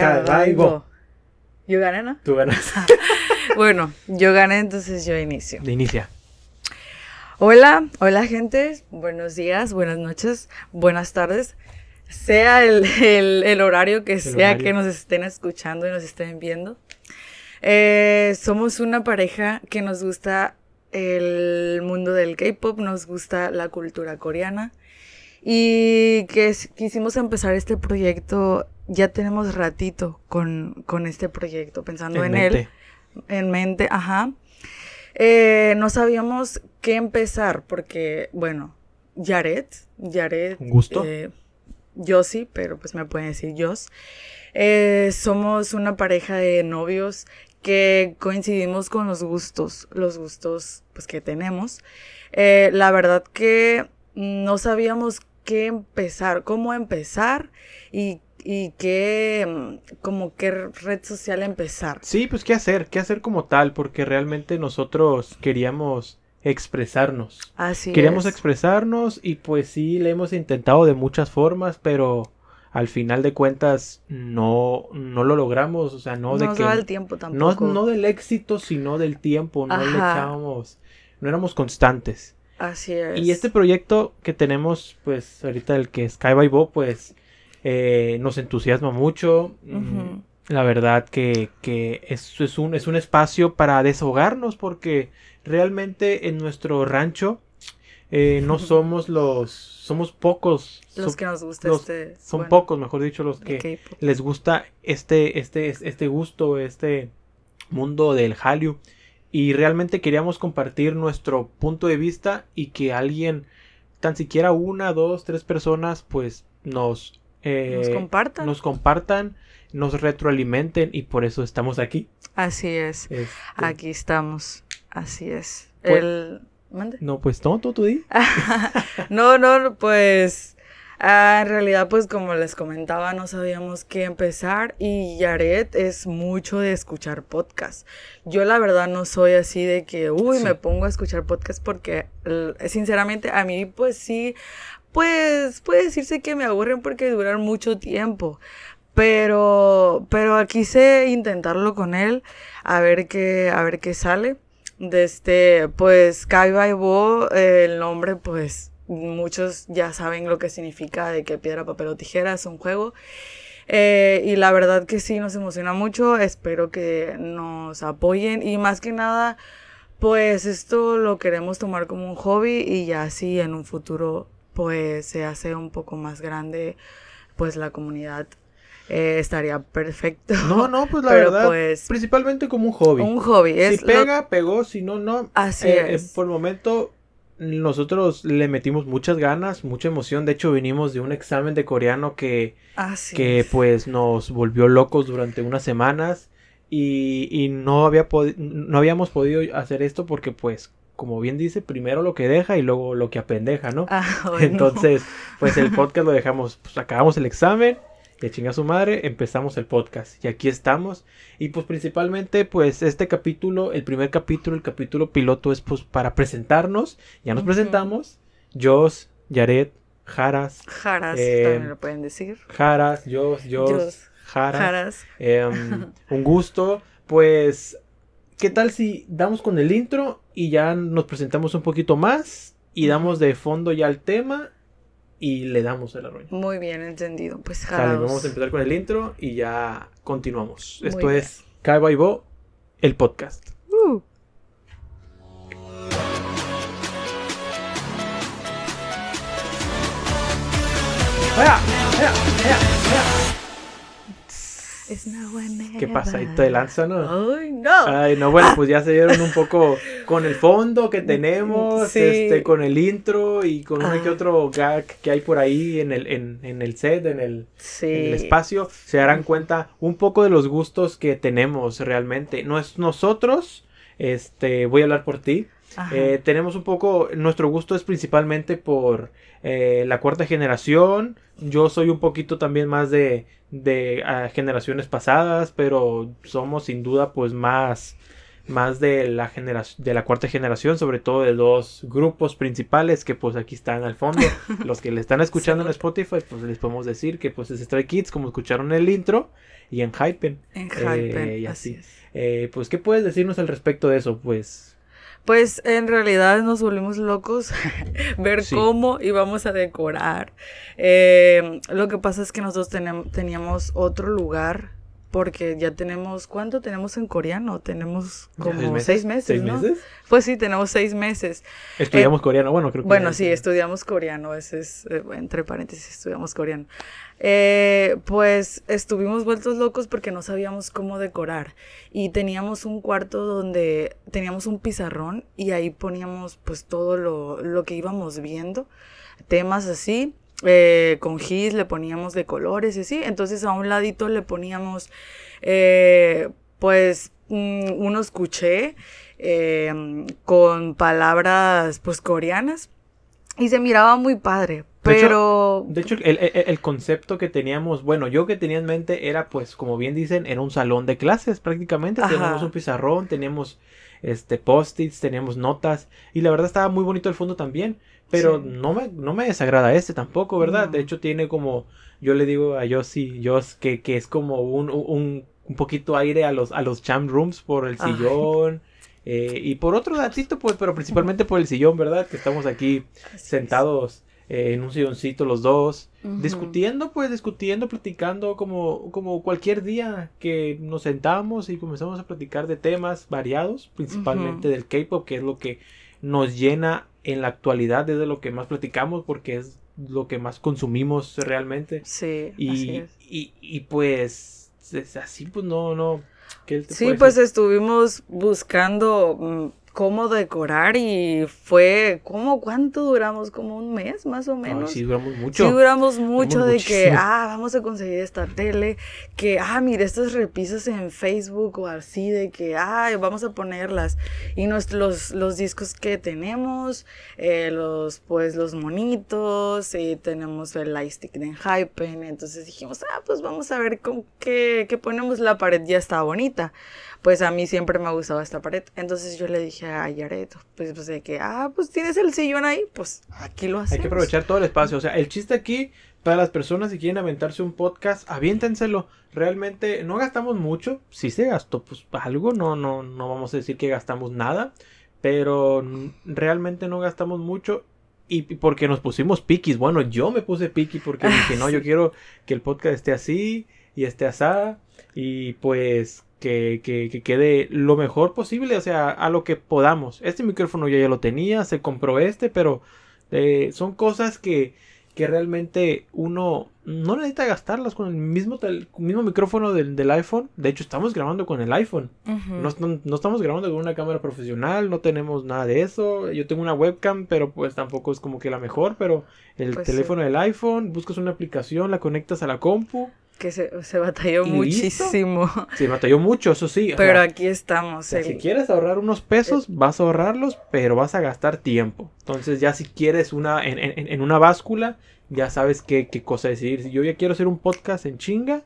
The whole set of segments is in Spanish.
Cabalgo. Yo gané, ¿no? Tú ganas. bueno, yo gané, entonces yo inicio. De inicia. Hola, hola gente, buenos días, buenas noches, buenas tardes. Sea el, el- el horario que sea horario. que nos estén escuchando y nos estén viendo. Eh, somos una pareja que nos gusta el mundo del K-pop, nos gusta la cultura coreana y que quisimos empezar este proyecto. Ya tenemos ratito con, con este proyecto, pensando en, él mente. en mente, ajá. Eh, no sabíamos qué empezar porque, bueno, Jared, Jared. Un gusto. eh, yo sí, pero pues me pueden decir Jos. Eh, somos una pareja de novios que coincidimos con los gustos, los gustos pues que tenemos. Eh, la verdad que no sabíamos qué empezar, cómo empezar y, y qué, mm, como qué red social empezar. Sí, pues qué hacer, qué hacer como tal, porque realmente nosotros queríamos expresarnos. Así Queríamos es. expresarnos y pues sí, le hemos intentado de muchas formas, pero al final de cuentas no, no lo logramos, o sea, no, No de que... el tiempo no, tampoco. no del éxito, sino del tiempo, no le Ajá. echábamos, no éramos constantes. Así es. Y este proyecto que tenemos, pues ahorita el que es Sky by Bo, pues eh, nos entusiasma mucho. La verdad que, que es, es, un, es un espacio para desahogarnos porque realmente en nuestro rancho eh, no somos los, somos pocos. Los son- que nos gusta los- este. son bueno, pocos, mejor dicho, los que les gusta este, este, este gusto, este mundo del Hallyu. Y realmente queríamos compartir nuestro punto de vista y que alguien, tan siquiera una, dos, tres personas, pues nos, eh, Nos compartan. nos compartan, nos retroalimenten y por eso estamos aquí. Así es. Este, Aquí estamos. Así es. Pues- El. ¿Mande? No, pues no, tú, tú di. no, no, pues. ah, en realidad, pues como les comentaba, no sabíamos qué empezar y Yaret es mucho de escuchar podcast. Yo la verdad no soy así de que, uy, Sí. me pongo a escuchar podcast porque sinceramente a mí pues sí, pues puede decirse que me aburren porque duran mucho tiempo. Pero, pero quise intentarlo con él, a ver qué, a ver qué sale. De este, pues, Kai Bo, el nombre, pues, muchos ya saben lo que significa de que piedra, papel o tijera es un juego. Eh, y la verdad que sí nos emociona mucho, espero que nos apoyen y más que nada, pues esto lo queremos tomar como un hobby y ya así en un futuro, pues se hace un poco más grande, pues la comunidad eh, estaría perfecto. No, no, pues la Pero, verdad, pues, principalmente como un hobby. Un hobby, es si lo- pega, pegó, si no, no. Así Eh, es. eh, por el momento, nosotros le metimos muchas ganas, mucha emoción. De hecho, venimos de un examen de coreano que, Así que es. pues nos volvió locos durante unas semanas. Y, y no, había no habíamos podido hacer esto porque, pues, como bien dice, primero lo que deja y luego lo que apendeja, ¿no? Ah, bueno. Entonces, pues el podcast lo dejamos, pues acabamos el examen, y chinga su madre, empezamos el podcast. Y aquí estamos. Y pues principalmente, pues este capítulo, el primer capítulo, el capítulo piloto es pues para presentarnos. Ya nos presentamos. Jos, Yaret, Jaras, Jaras, eh, también lo pueden decir. Jaras, Jos, Jos. Jaras. Em, un gusto. Pues, ¿qué tal si damos con el intro y ya nos presentamos un poquito más y damos de fondo ya el tema y le damos el arroyo? Muy bien entendido. Pues Sale, jarados. vamos a empezar con el intro y ya continuamos. Muy Esto bien. es Kaiba y Bo, el podcast. Uh, ¿Qué pasa? Ahí never. te lanza, ¿no? Ay, no. Ay, no, bueno, pues ya se dieron un poco con el fondo que tenemos, Sí. este, con el intro y con uno que Ah. otro gag que hay por ahí en el, en, en el set, en el, sí. en el espacio, se darán cuenta un poco de los gustos que tenemos realmente. No es nosotros, este, voy a hablar por ti. Eh, tenemos un poco, nuestro gusto es principalmente por eh, la cuarta generación. Yo soy un poquito también más de, de ah, generaciones pasadas, pero somos sin duda pues más, más de la generación, de la cuarta generación, sobre todo de dos grupos principales que pues aquí están al fondo. Los que le están escuchando en. Spotify, pues les podemos decir que pues es Stray Kids, como escucharon en el intro. y en Hypen. En Eh, Hypen, y así así. es. Eh, pues, ¿qué puedes decirnos al respecto de eso? Pues, Pues en realidad nos volvimos locos ver Sí. cómo íbamos a decorar. Eh, lo que pasa es que nosotros teníamos otro lugar porque ya tenemos, ¿cuánto tenemos en coreano? Tenemos ¿ya como seis meses? seis meses, ¿Seis ¿no? meses? Pues sí, tenemos seis meses. Estudiamos coreano, bueno, creo que. Bueno, sí, estudiamos coreano, ese es, eh, entre paréntesis, estudiamos coreano. Eh, pues estuvimos vueltos locos porque no sabíamos cómo decorar y teníamos un cuarto donde teníamos un pizarrón y ahí poníamos pues todo lo, lo que íbamos viendo, temas así. Eh, con gis le poníamos de colores y así, entonces a un ladito le poníamos eh, pues mm, unos cuché eh, con palabras pues coreanas. Y se miraba muy padre, De hecho- pero De hecho, el, el- el concepto que teníamos, bueno, yo que tenía en mente era, pues, como bien dicen, era un salón de clases prácticamente. Teníamos un pizarrón, teníamos este post-its, teníamos notas, y la verdad estaba muy bonito el fondo también. Pero Sí. no, me, no me desagrada este tampoco, ¿verdad? No. De hecho, tiene como, yo le digo a Yossi, Jos, que, que es como un, un, un poquito aire a los, a los rooms por el sillón. eh, y por otro datito, pues, pero principalmente por el sillón, ¿verdad? Que estamos aquí sentados eh, en un silloncito los dos, discutiendo, pues discutiendo, platicando como, como cualquier día que nos sentamos y comenzamos a platicar de temas variados, principalmente del K-pop, que es lo que nos llena en la actualidad, es de lo que más platicamos porque es lo que más consumimos realmente. Sí, así Y, es. y, y pues es así, pues no, no. ¿qué te Sí, pues estuvimos buscando mm, cómo decorar y fue, ¿cómo cuánto duramos? Como un mes más o Ay, menos. sí, duramos mucho. Sí, duramos mucho de que, muchísimo. ah, vamos a conseguir esta tele, que, ah, mira, estas repisas en Facebook o así, de que, ah, vamos a ponerlas. Y nos, los, los discos que tenemos, eh, los, pues, los monitos, y tenemos el lightstick de Hypen, entonces dijimos, ah, pues vamos a ver con qué, qué ponemos, la pared ya está bonita. Pues a mí siempre me ha gustado esta pared. Entonces yo le dije a Yaret, pues, pues de que, ah, pues tienes el sillón ahí, pues aquí lo hacemos. Hay que aprovechar todo el espacio. O sea, el chiste aquí, para las personas que quieren aventarse un podcast, aviéntenselo. Realmente no gastamos mucho. Si se gastó, pues algo. No, no, no vamos a decir que gastamos nada. Pero realmente no gastamos mucho. Y y porque nos pusimos piquis. Bueno, yo me puse piqui porque dije, no, yo quiero que el podcast esté así y esté asada. Y pues que, que, que quede lo mejor posible, o sea, a lo que podamos. Este micrófono yo ya lo tenía, se compró este, pero eh, son cosas que, que realmente uno no necesita gastarlas con el mismo, tel- mismo micrófono del, del iPhone. De hecho, estamos grabando con el iPhone. No, no- no estamos grabando con una cámara profesional, no tenemos nada de eso. Yo tengo una webcam, pero pues tampoco es como que la mejor. Pero el Pues sí. teléfono del iPhone, buscas una aplicación, la conectas a la compu. Que se, se batalló ¿Y muchísimo. Se batalló mucho, eso sí. o Pero sea, aquí estamos. o sea, el- si quieres ahorrar unos pesos, vas a ahorrarlos, pero vas a gastar tiempo. Entonces ya si quieres una en, en- en una báscula, ya sabes qué, qué cosa decidir. Si yo ya quiero hacer un podcast en chinga,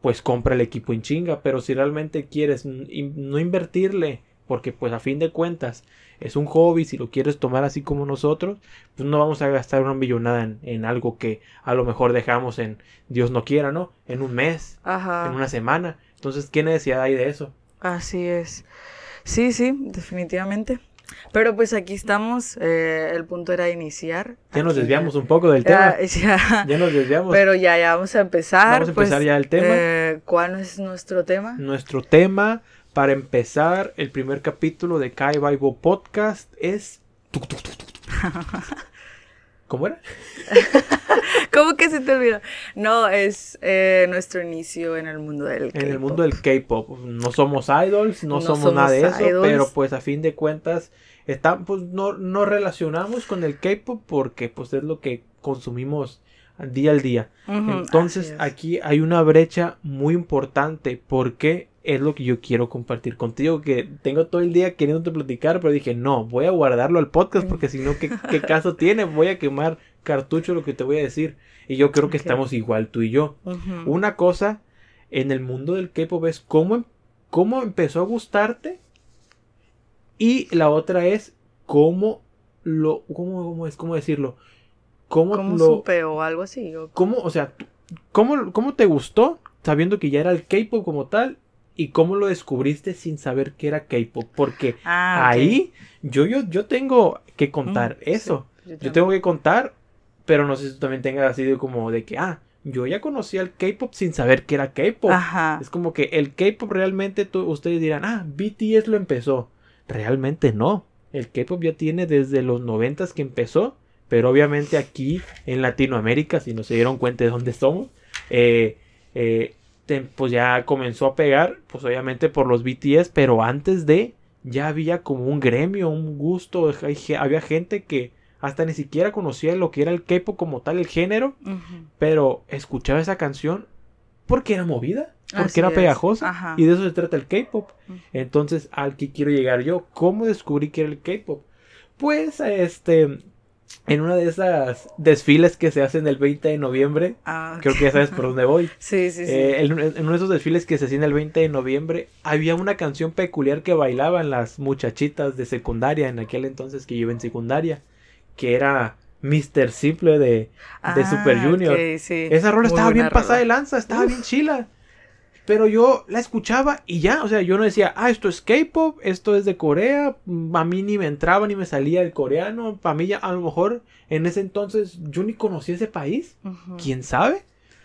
pues compra el equipo en chinga. Pero si realmente quieres no invertirle, porque pues a fin de cuentas es un hobby, si lo quieres tomar así como nosotros, pues no vamos a gastar una millonada en, en algo que a lo mejor dejamos en, Dios no quiera, ¿no? En un mes, Ajá. en una semana. Entonces, ¿qué necesidad hay de eso? Así es. Sí, sí, definitivamente. Pero pues aquí estamos. eh, el punto era iniciar. Ya nos desviamos un poco del tema. Ya, ya. Ya nos desviamos. Pero ya, ya vamos a empezar. Vamos a empezar pues, ya el tema. eh, ¿Cuál es nuestro tema? Nuestro tema para empezar el primer capítulo de Kai Bible Podcast es. ¿Cómo era? ¿Cómo que se te olvidó? No, es eh, nuestro inicio en el mundo del En el K-pop. mundo del K-pop. No somos idols, no, No somos, nada de eso, pero pues a fin de cuentas pues, no, no relacionamos con el K-pop porque pues es lo que consumimos día al día. Entonces aquí hay una brecha muy importante porque es lo que yo quiero compartir contigo, que tengo todo el día queriéndote platicar, pero dije, no, voy a guardarlo al podcast porque si no, ¿qué, qué caso tiene? Voy a quemar cartucho lo que te voy a decir. Y yo creo que estamos igual tú y yo. Una cosa en el mundo del K-pop es cómo, em- cómo empezó a gustarte y la otra es cómo lo, cómo, cómo es, cómo decirlo, cómo, ¿Cómo lo, supe o algo así? o- cómo, o sea, cómo, cómo te gustó sabiendo que ya era el K-pop como tal y cómo lo descubriste sin saber que era K-pop. Porque Ah, ahí yo, yo, yo tengo que contar Mm, eso. sí, yo tengo que contar, pero no sé si tú también tengas así de como de que, ah, yo ya conocía el K-pop sin saber que era K-pop. Es como que el K-pop realmente tú- ustedes dirán, ah, BTS lo empezó. Realmente no. El K-pop ya tiene desde los noventas que empezó. Pero obviamente aquí en Latinoamérica, si no se dieron cuenta de dónde somos, eh, eh, te- pues ya comenzó a pegar, pues obviamente por los BTS, pero antes de ya había como un gremio, un gusto, hay había gente que hasta ni siquiera conocía lo que era el K-pop como tal, el género, pero escuchaba esa canción porque era movida, porque Así era es, pegajosa. ajá. Y de eso se trata el K-pop. Entonces, al que quiero llegar yo, ¿cómo descubrí que era el K-pop? Pues, este, en una de esas desfiles que se hacen el 20 de noviembre, Ah, creo que ya sabes por dónde voy. Sí, sí, sí. Eh, en, en uno de esos desfiles que se hacían el 20 de noviembre, había una canción peculiar que bailaban las muchachitas de secundaria, en aquel entonces que yo iba en secundaria, que era Mr. Simple de, de Ah, Super Junior. ok, sí. Esa rola Muy estaba bien pasada de lanza, estaba bien chila. Pero yo la escuchaba y ya, o sea, yo no decía, ah, esto es K-pop, esto es de Corea, mm, a mí ni me entraba ni me salía el coreano, para mí ya, a lo mejor en ese entonces yo ni conocía ese país, quién sabe,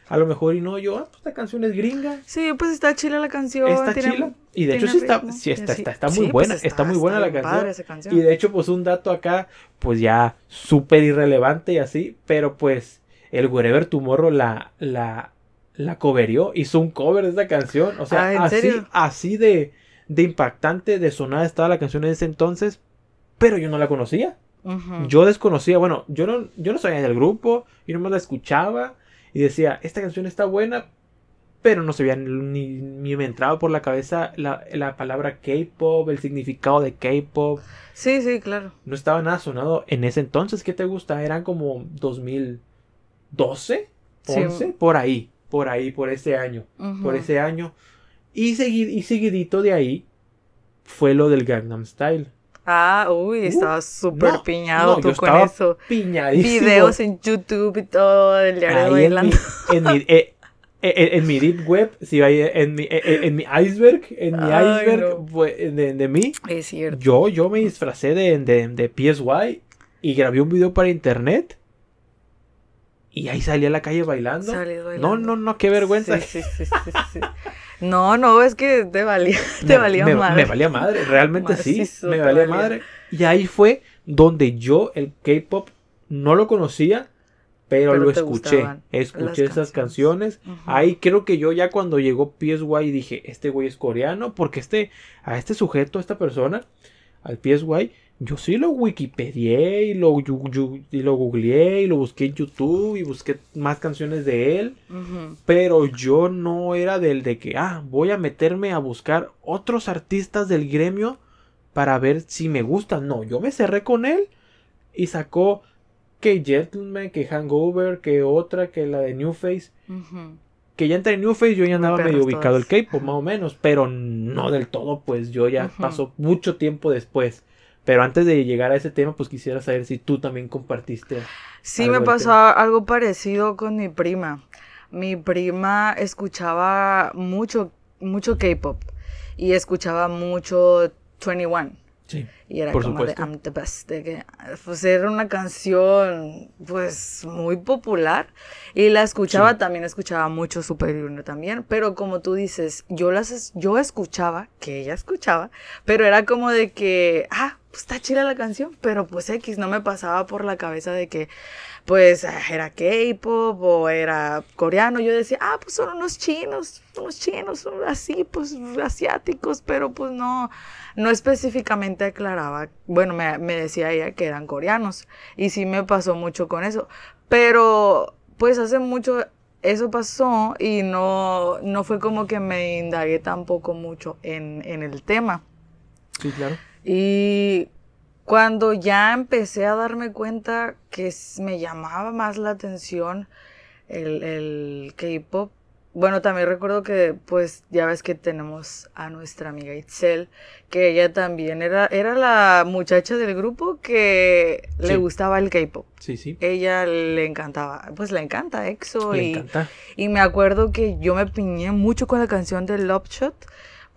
a lo mejor y no, yo, ah, pues esta canción es gringa, Sí, pues está chila la canción. está tiene- chila, y de hecho sí está, sí está, sí. está, está Sí, muy pues buena, está, muy buena la canción. esa canción. Y de hecho, pues un dato acá, pues ya súper irrelevante y así, pero pues el Wherever Tomorrow la, la, la coverió, hizo un cover de esa canción, o sea, Ah, ¿en así, serio? así de, de impactante, de sonada estaba la canción en ese entonces, pero yo no la conocía, yo desconocía, bueno, yo no, yo no sabía del grupo, yo nomás la escuchaba y decía, esta canción está buena, pero no sabía ni, ni me entraba por la cabeza la, la palabra K-pop, el significado de K-pop Sí, sí, claro. no estaba nada sonado en ese entonces. ¿Qué te gusta? Eran como 2012, Sí. 11, por ahí, por ahí, por ese año, por ese año. Y, y seguidito de ahí fue lo del Gangnam Style. Ah, uy, estabas súper no, piñado no, tú yo con estaba eso. Piñadísimo. Videos en YouTube y todo, del diario ahí en mi, bailando. en mi, eh, eh, en mi deep web, si hay en mi, eh, eh, en mi iceberg, en mi Ay, iceberg no. fue- de, de mí, Es cierto. yo, yo me disfracé de, de, de PSY y grabé un video para internet. Y ahí salí a la calle bailando. Salí No, bailando. no, no, qué vergüenza. Sí, sí, sí. No, no, es que te valía, te me, valía me- madre. me valía madre, realmente sí. Me valía valía. madre. Y ahí fue donde yo el K-pop no lo conocía, pero, Pero lo escuché. Escuché esas canciones. Ahí creo que yo ya cuando llegó PSY dije, este güey es coreano, porque este, a este sujeto, a esta persona, al PSY, yo sí lo wikipedié y lo, yu- yu- y lo googleé y lo busqué en YouTube y busqué más canciones de él. Pero yo no era del de que, ah, voy a meterme a buscar otros artistas del gremio para ver si me gustan. No, yo me cerré con él y sacó que Gentleman, que Hangover, que otra, que la de New Face. Que ya entre New Face yo ya andaba medio ubicado el. K-pop, más o menos, pero no del todo, pues yo ya Ujú. pasó mucho tiempo después. Pero antes de llegar a ese tema, pues quisiera saber si tú también compartiste. Sí, algo me pasó algo parecido con mi prima. Mi prima escuchaba mucho, mucho K-pop y escuchaba mucho 21. Sí. Y era Por como supuesto. de I'm the best. de que, pues era una canción pues muy popular. Y la escuchaba, Sí. también escuchaba mucho Super Junior también. Pero como tú dices, yo las yo escuchaba, que ella escuchaba, pero era como de que, ah, pues está chila la canción, pero pues X no me pasaba por la cabeza de que pues era K-pop o era coreano. Yo decía, ah, pues son unos chinos, unos chinos, son así, pues asiáticos, pero pues no, no específicamente aclaraba. Bueno, me, me decía ella que eran coreanos y sí me pasó mucho con eso. Pero pues hace mucho eso pasó y no, no fue como que me indagué tampoco mucho en, en el tema. Sí, claro. Y cuando ya empecé a darme cuenta que me llamaba más la atención el, el K-pop, bueno, también recuerdo que, pues, ya ves que tenemos a nuestra amiga Itzel, que ella también era, era la muchacha del grupo que le gustaba el K-pop. Sí, sí. Ella le encantaba, pues le encanta EXO. Le y, encanta. Y me acuerdo que yo me piñé mucho con la canción de Love Shot,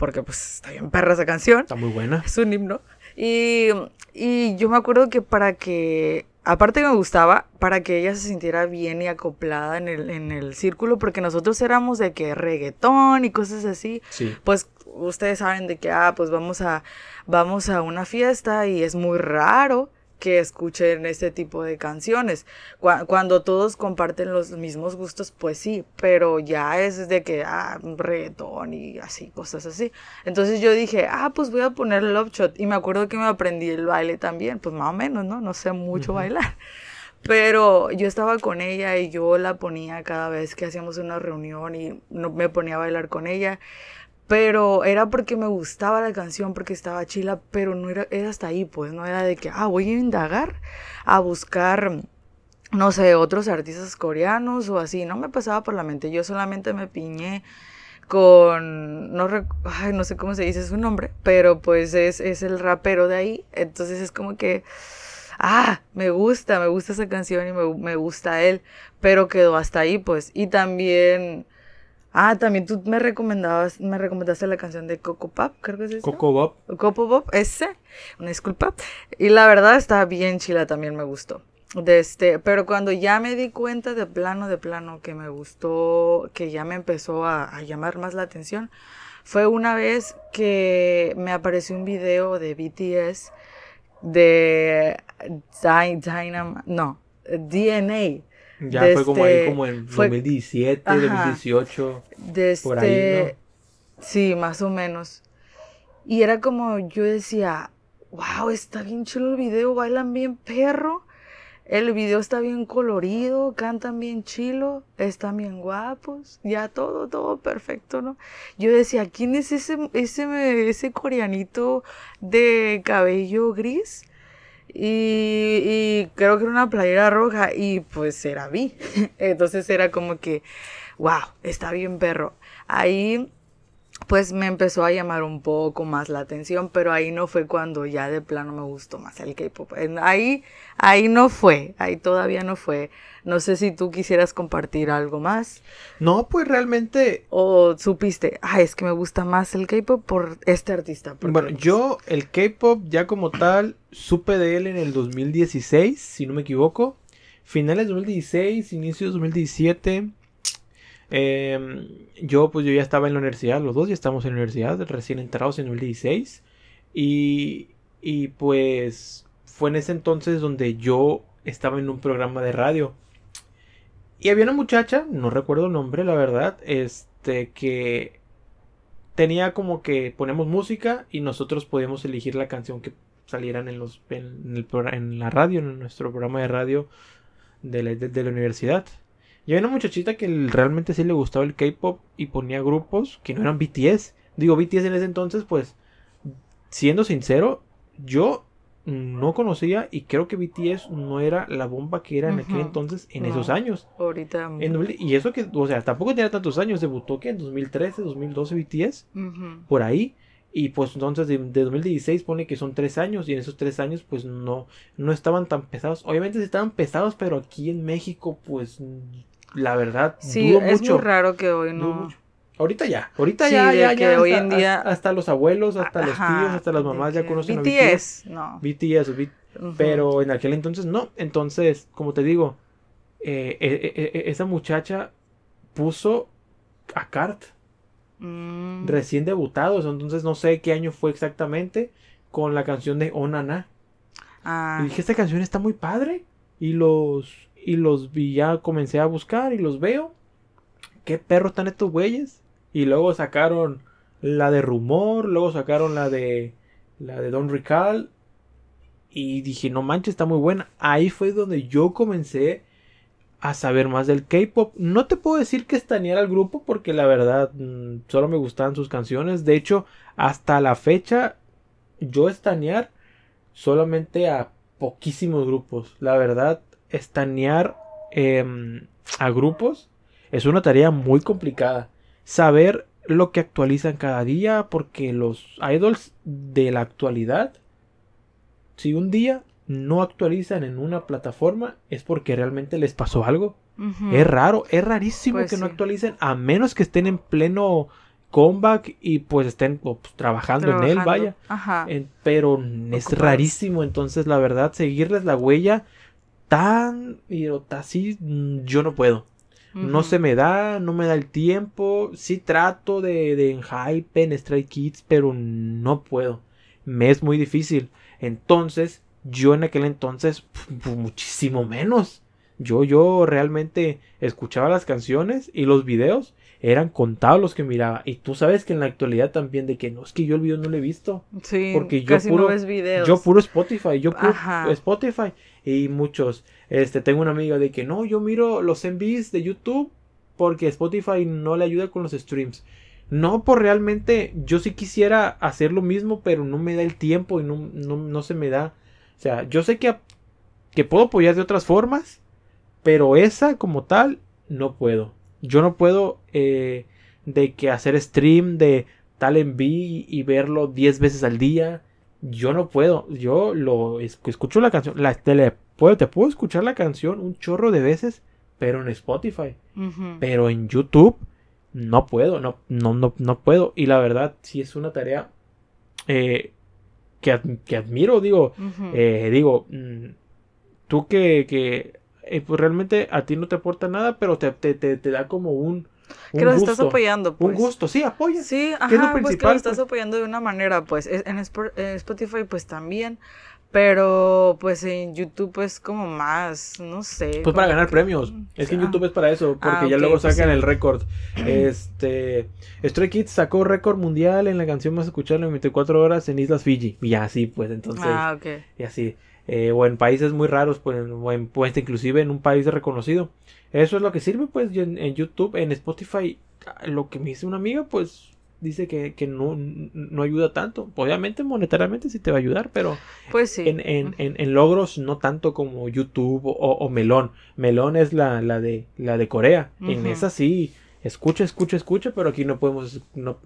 porque pues está bien perra esa canción. Está muy buena. Es un himno. Y, y yo me acuerdo que para que aparte que me gustaba para que ella se sintiera bien y acoplada en el, en el círculo, porque nosotros éramos de que reggaetón y cosas así, pues ustedes saben de que, ah, pues vamos a, vamos a una fiesta y es muy raro que escuchen este tipo de canciones. Cuando todos comparten los mismos gustos, pues sí, pero ya es de que, ah, reggaetón y así, cosas así. Entonces yo dije, ah, pues voy a poner Love Shot. Y me acuerdo que me aprendí el baile también, pues más o menos, ¿no? No sé mucho bailar. Pero yo estaba con ella y yo la ponía cada vez que hacíamos una reunión y no, me ponía a bailar con ella pero era porque me gustaba la canción, porque estaba chila, pero no era, era hasta ahí, pues, no era de que, ah, voy a indagar, a buscar, no sé, otros artistas coreanos o así, no me pasaba por la mente, yo solamente me piñé con, no, ay, no sé cómo se dice su nombre, pero pues es, es el rapero de ahí, entonces es como que, ah, me gusta, me gusta esa canción y me, me gusta él, pero quedó hasta ahí, pues, y también Ah, también tú me recomendabas, me recomendaste la canción de Coco Pop, creo que es esa. Coco Bob. Coco Bob, ese, una disculpa. Y la verdad está bien chila, también me gustó. De este, pero cuando ya me di cuenta de plano, de plano, que me gustó, que ya me empezó a, llamar más la atención, fue una vez que me apareció un video de BTS de Dynam, no, DNA ya fue como ahí como en 2017, 2018. por ahí, este, Sí, más o menos. Y era como yo decía, wow, está bien chulo el video, bailan bien perro. El video está bien colorido, cantan bien chilo, están bien guapos, ya todo, todo perfecto, ¿no? Yo decía, ¿quién es ese, ese, ese coreanito de cabello gris? Y, creo que era una playera roja y pues era vi. Entonces era como que, wow, está bien perro. Ahí pues me empezó a llamar un poco más la atención, pero ahí no fue cuando ya de plano me gustó más el K-pop. Ahí, ahí no fue, ahí todavía no fue. No sé si tú quisieras compartir algo más. No, pues realmente. O supiste, ah, es que me gusta más el K-pop por este artista. Bueno, yo el K-pop ya como tal supe de él en el 2016, si no me equivoco. Finales de 2016, inicios de 2017. Em, yo pues yo ya estaba en la universidad, los dos ya estamos en la universidad, recién entrados en 2016. Y, y pues fue en ese entonces donde yo estaba en un programa de radio. Y había una muchacha, no recuerdo el nombre, la verdad, este que tenía como que ponemos música y nosotros podíamos elegir la canción que salieran en los el, en la radio, en nuestro programa de radio de la, de la universidad. Y había una muchachita que realmente sí le gustaba el K-pop y ponía grupos que no eran BTS. Digo, BTS en ese entonces, pues, siendo sincero, yo no conocía y creo que BTS no era la bomba que era en aquel entonces en esos años. Ahorita. y eso que, o sea, tampoco tenía tantos años, debutó que en 2013, 2012 BTS, por ahí. Y pues entonces de, 2016 pone que son tres años y en esos tres años pues no, no estaban tan pesados. Obviamente estaban pesados, pero aquí en México pues la verdad, sí, es muy raro que hoy no. Ahorita ya, ahorita ya, ya, ya, hoy en día hasta, los abuelos, hasta los tíos, hasta las mamás ya conocen BTS, a BTS. No. BTS, pero en aquel entonces no. Entonces, como te digo, eh, eh, eh, esa muchacha puso a Cart mm. recién debutados, entonces no sé qué año fue exactamente con la canción de Onana. Ah. Y dije, esta canción está muy padre y los y los vi, ya comencé a buscar y los veo. ¿Qué perros están estos güeyes? Y luego sacaron la de Rumor, luego sacaron la de la de Don Recall y dije, no manches, está muy buena. Ahí fue donde yo comencé a saber más del K-pop. No te puedo decir que estaneara al grupo porque la verdad mm, solo me gustaban sus canciones. De hecho, hasta la fecha yo estanear solamente a poquísimos grupos. La verdad, estanear em, a grupos es una tarea muy complicada. saber lo que actualizan cada día, porque los idols de la actualidad, si un día no actualizan en una plataforma, es porque realmente les pasó algo. Es raro, es rarísimo Pues que no actualicen, a menos que estén en pleno comeback y pues estén pues, trabajando, en él, vaya. Ajá. Pero es rarísimo, entonces la verdad, seguirles la huella tan así, mm, yo no puedo. No se me da, no me da el tiempo. Sí trato de, de en hype en Stray Kids, pero no puedo. Me es muy difícil. Entonces, yo en aquel entonces, muchísimo menos. Yo, yo realmente escuchaba las canciones y los videos eran contados los que miraba. Y tú sabes que en la actualidad también de que no, es que yo el video no lo he visto. Sí, porque yo casi puro- no ves videos. Yo puro Spotify, yo puro Ajá. Spotify. Y muchos, este, tengo una amiga de que no, yo miro los MVs de YouTube porque Spotify no le ayuda con los streams. No, por realmente, yo sí quisiera hacer lo mismo, pero no me da el tiempo y no, no, no se me da. O sea, yo sé que, que puedo apoyar de otras formas, pero esa como tal, no puedo. Yo no puedo eh, de que hacer stream de tal MV y verlo 10 veces al día. Yo no puedo. Yo lo es- escucho la canción. La, te, le puedo, te puedo escuchar la canción un chorro de veces, pero en Spotify. Pero en YouTube no puedo, no, no, no, no puedo. Y la verdad, sí es una tarea eh, que, ad- que admiro, digo. Eh, digo, mm, tú que, que eh, pues realmente a ti no te aporta nada, pero te, te, te, te da como un, un que los gusto. estás apoyando, pues. Un gusto, sí, apoya. Sí, ¿Qué es lo ajá, pues que principal, lo estás apoyando de una manera, pues es- en Spo- en Spotify pues también, pero pues en YouTube pues como más, no sé. Pues para ganar que- premios. Es que en Ah. YouTube es para eso, porque Ah, ya ok, luego pues sacan sí. el récord. Este, Stray Kids sacó récord mundial en la canción más escuchada en 24 horas en Islas Fiji. Y así, pues entonces, Ah, ok. y así. Eh, o en países muy raros, pues, o en, pues, inclusive en un país reconocido. Eso es lo que sirve, pues, y en, en YouTube, en Spotify, lo que me dice una amiga, pues, dice que, que no, no ayuda tanto. Obviamente, monetariamente sí te va a ayudar, pero Pues sí. en, en, en, logros no tanto como YouTube o, o Melón. Melón es la, la, de, la de Corea. En esa sí, escucha, escucha, escucha, pero aquí no podemos... No,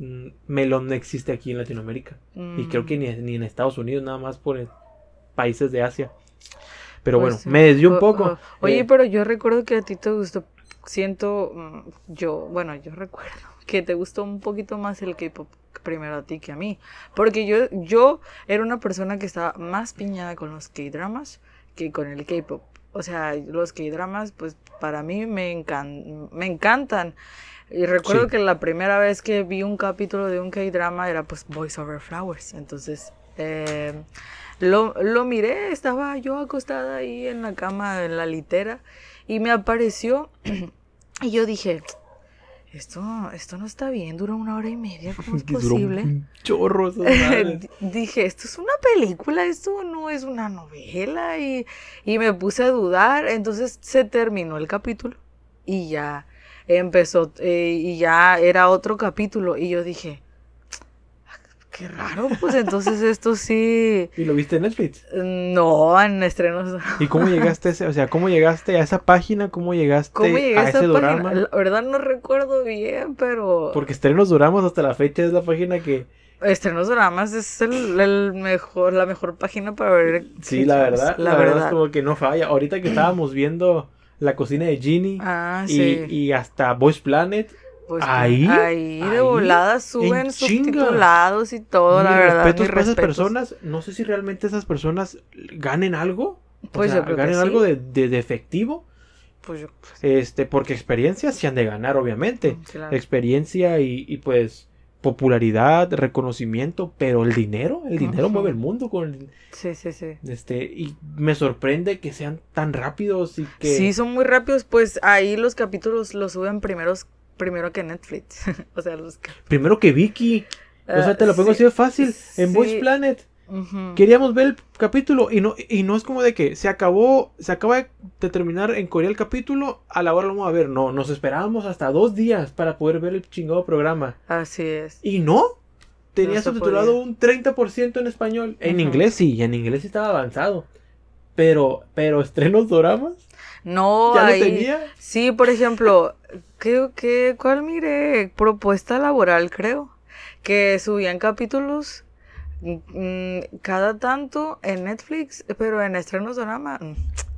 Melón no existe aquí en Latinoamérica. Y creo que Mm, ni, ni en Estados Unidos, nada más por en países de Asia. Pero pues bueno, me desvió un O- poco. o- oye, Eh, pero yo recuerdo que a ti te gustó, siento, mm, yo, bueno, yo recuerdo que te gustó un poquito más el K-pop primero a ti que a mí, porque yo, yo era una persona que estaba más piñada con los K-dramas que con el K-pop. O sea, los K-dramas, pues para mí me, encan- me encantan. Y recuerdo Sí. que la primera vez que vi un capítulo de un K-drama era pues Boys Over Flowers. Entonces, eh, lo, lo miré, estaba yo acostada ahí en la cama, en la litera, y me apareció, y yo dije, esto, esto no está bien, dura una hora y media, ¿cómo es duró posible? chorro Dije, esto es una película, esto no es una novela, y, y me puse a dudar, entonces se terminó el capítulo, y ya empezó, eh, y ya era otro capítulo, y yo dije, qué raro, pues entonces esto sí... ¿Y lo viste en Netflix? No, en estrenos. ¿Y cómo llegaste a ese, o sea, cómo llegaste a esa página? ¿Cómo llegaste ¿Cómo llegué a ese drama? La verdad no recuerdo bien, pero Porque estrenos duramos hasta la fecha es la página que Estrenos Dramas es el, el mejor, la mejor página para ver. sí, la verdad, la, verdad es como que no falla. Ahorita que estábamos viendo la cocina de Ginny Ah, y, sí. y hasta Voice Planet, Pues, ahí, ahí de ahí, volada suben subtitulados y todo, la verdad. respetos para esas personas, no sé si realmente esas personas ganen algo, o Pues sea, yo creo que ganen sí. algo de, de- de efectivo, Pues yo. este, porque experiencias se han de ganar, obviamente. claro. experiencia y, y, pues popularidad, reconocimiento, pero el dinero, el dinero mueve el mundo con el- Sí, sí, sí. este y me sorprende que sean tan rápidos y que Sí, son muy rápidos, pues ahí los capítulos los suben primeros, primero que Netflix. o sea, los que. primero que Vicky, o sea, Ah, te lo pongo sí, así de fácil, en. Voice Planet queríamos ver el capítulo y no y no es como de que se acabó, se acaba de- terminar en Corea el capítulo, a la hora lo vamos a ver, no, nos esperábamos hasta dos días para poder ver el chingado programa. Así es. Y no. Tenía No subtitulado podía. un 30% en español. En inglés sí, en inglés sí estaba avanzado. Pero, pero estrenos doramas, No, ya ahí. lo tenía. Sí, por ejemplo, ¿Qué, qué, ¿Cuál miré? Propuesta laboral, creo. Que subían capítulos mm, cada tanto en Netflix, pero en estrenos drama. mm,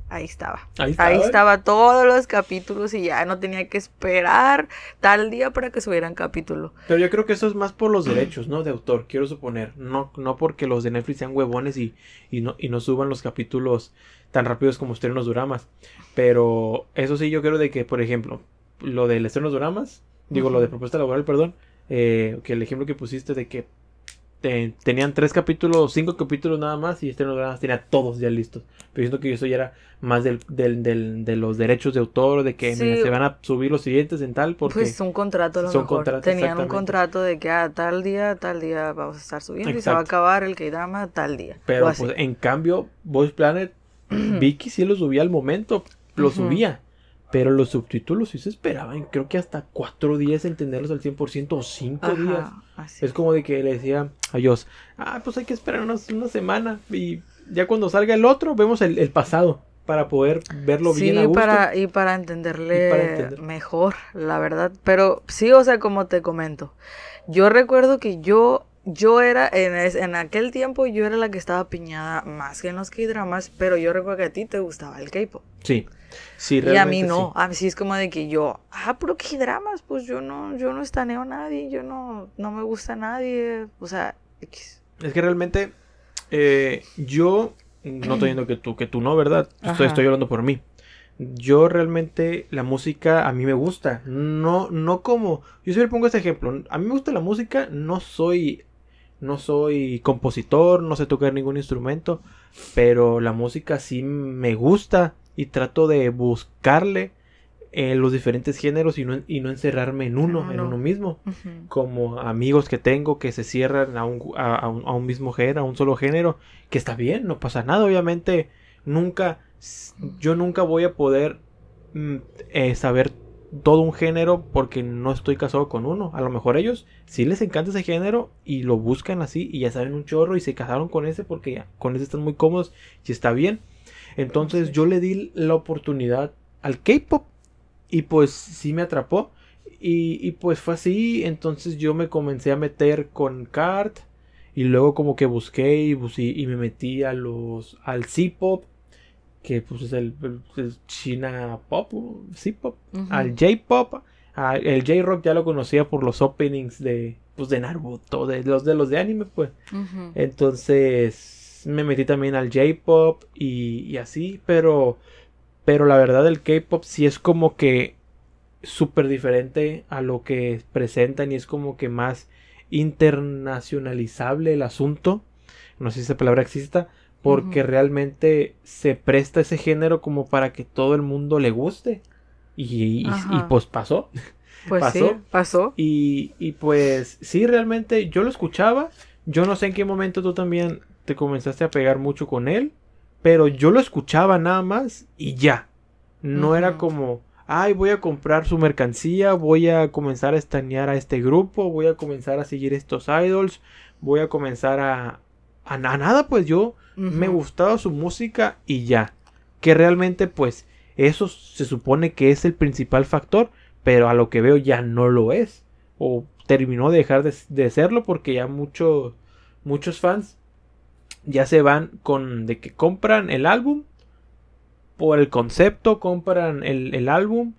Ahí estaba. Ahí Ahí estaba. estaba todos los capítulos y ya no tenía que esperar tal día para que subieran capítulo. Pero yo creo que eso es más por los derechos, ¿no? De autor, quiero suponer. No, no porque los de Netflix sean huevones y, y, no, y no suban los capítulos tan rápidos como estrenos dramas. Pero eso sí, yo creo de que, por ejemplo, lo del estrenos dramas, digo, lo de propuesta laboral, perdón, eh, que el ejemplo que pusiste de que te- tenían tres capítulos, cinco capítulos nada más y estrenos dramas tenía todos ya listos. Pero siento que eso ya era más del, del, del- de los derechos de autor, de que Sí. mira, se van a subir los siguientes en tal, porque... Pues un contrato a lo son mejor. contratos, Tenían un contrato de que a tal día, tal día vamos a estar subiendo y se va a acabar el K-drama tal día. Pero pues en cambio, Voice Planet, Vicky sí lo subía al momento, lo subía. Pero los subtítulos sí se esperaban, creo que hasta cuatro días en tenerlos al 100% o cinco Ajá, días. así. Es como de que le decía a ellos, ah, pues hay que esperar una semana y ya cuando salga el otro vemos el, el pasado para poder verlo Sí, bien a gusto. para, y para entenderle Y para entender. mejor, la verdad. Pero sí, o sea, como te comento, yo recuerdo que yo, yo era, en, es- en aquel tiempo yo era la que estaba piñada más que en los K-dramas, pero yo recuerdo que a ti te gustaba el K-pop. Sí, sí, Y a mí realmente no, sí. a mí sí es como de que yo, ah, pero qué dramas, pues yo no, yo no estaneo a nadie, yo no, no me gusta a nadie, o sea, X. Es que realmente eh, yo no estoy diciendo que tú, que tú no, ¿verdad? Estoy, estoy hablando por mí. Yo realmente la música a mí me gusta. No, no como. Yo siempre pongo este ejemplo. A mí me gusta la música. No soy. No soy compositor. No sé tocar ningún instrumento. Pero la música sí me gusta. Y trato de buscarle eh, los diferentes géneros y no, y no encerrarme en uno, en uno. uno mismo como amigos que tengo que se cierran a un, a, a un, a un mismo género, a un solo género, que está bien, no pasa nada, obviamente nunca, yo nunca voy a poder mm, eh, saber todo un género porque no estoy casado con uno, a lo mejor ellos sí les encanta ese género y lo buscan así y ya saben un chorro y se casaron con ese porque ya con ese están muy cómodos y está bien, entonces Sí. yo le di la oportunidad al K-pop y pues sí me atrapó. Y, y pues fue así, entonces yo me comencé a meter con Cart y luego como que busqué y, bus- y, y me metí a los al C-pop, que pues es el, China pop, C-pop, Ujú. al J-pop, al- el J-rock ya lo conocía por los openings de pues de Naruto, de los de los de anime pues. Entonces me metí también al J-pop y, y así, pero pero la verdad el K-pop sí es como que súper diferente a lo que presentan y es como que más internacionalizable el asunto. No sé si esa palabra exista, porque realmente se presta ese género como para que todo el mundo le guste. Y, y- y Ajá. pues pasó. Pues sí, pasó. pasó. Y, y pues sí, realmente yo lo escuchaba. Yo no sé en qué momento tú también te comenzaste a pegar mucho con él. Pero yo lo escuchaba nada más y ya. No era como, ay, voy a comprar su mercancía, voy a comenzar a estanear a este grupo, voy a comenzar a seguir estos idols, voy a comenzar a... A, na- nada, pues yo me gustaba su música y ya. Que realmente pues eso se supone que es el principal factor, pero a lo que veo ya no lo es. O terminó de dejar de, de serlo porque ya muchos muchos fans ya se van con de que compran el álbum por el concepto, compran el, el álbum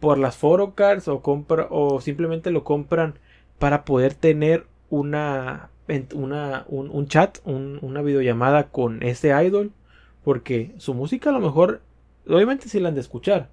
por las photocards o compra o simplemente lo compran para poder tener una una un, un chat, un- una videollamada con ese idol porque su música a lo mejor obviamente sí la han de escuchar,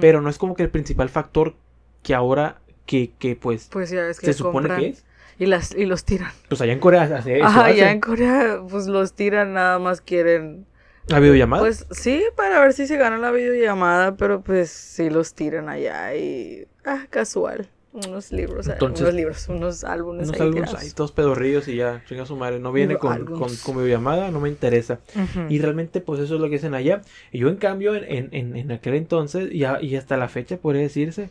pero no es como que el principal factor que ahora que, que pues Pues ya ves que se supone que es. Y, las, y los tiran. Pues allá en Corea hace eso. Ajá, hacen. en Corea, pues los tiran, nada más quieren. La videollamada. Pues sí, para ver si se gana la videollamada, pero pues sí los tiran allá y. Ah, casual. Unos libros, eh, Entonces- unos libros, unos álbumes. unos ahí álbumes ahí todos pedorrillos y ya, chinga su madre. No viene con, con, con videollamada, no me interesa. Y realmente, pues eso es lo que hacen allá. Y yo, en cambio, en, en, en- aquel entonces, y, a- y hasta la fecha, podría decirse,